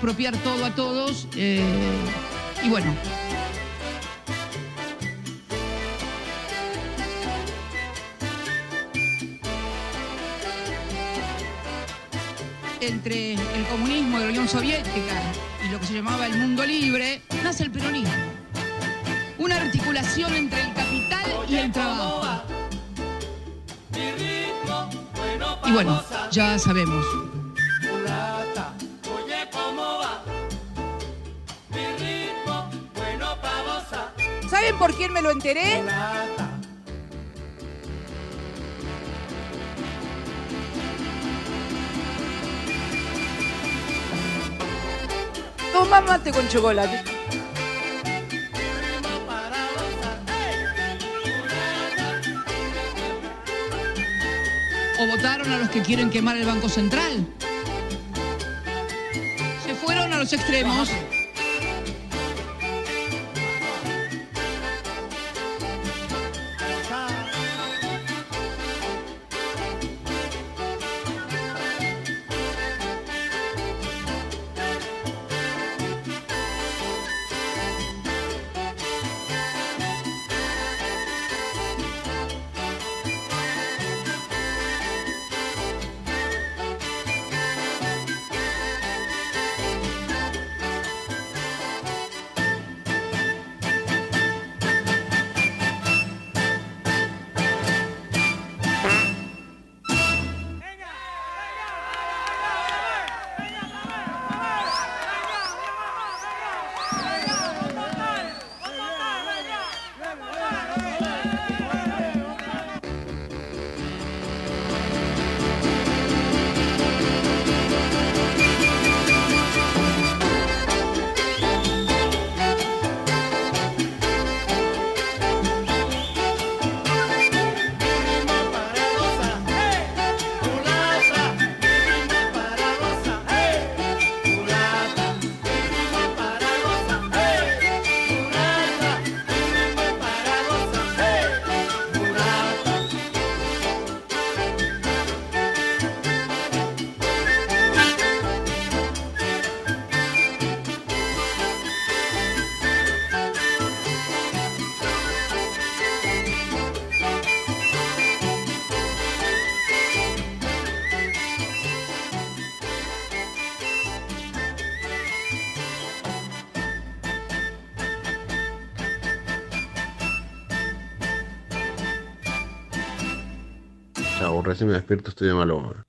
Expropiar todo a todos. eh, y bueno. Entre el comunismo de la Unión Soviética y lo que se llamaba el mundo libre, nace el peronismo. Una articulación entre el capital y el trabajo. Y bueno, ya sabemos. ¿Saben por quién me lo enteré? Toma mate con chocolate. ¿O votaron a los que quieren quemar el Banco Central? Se fueron a los extremos. Recién me despierto, estoy de mal humor.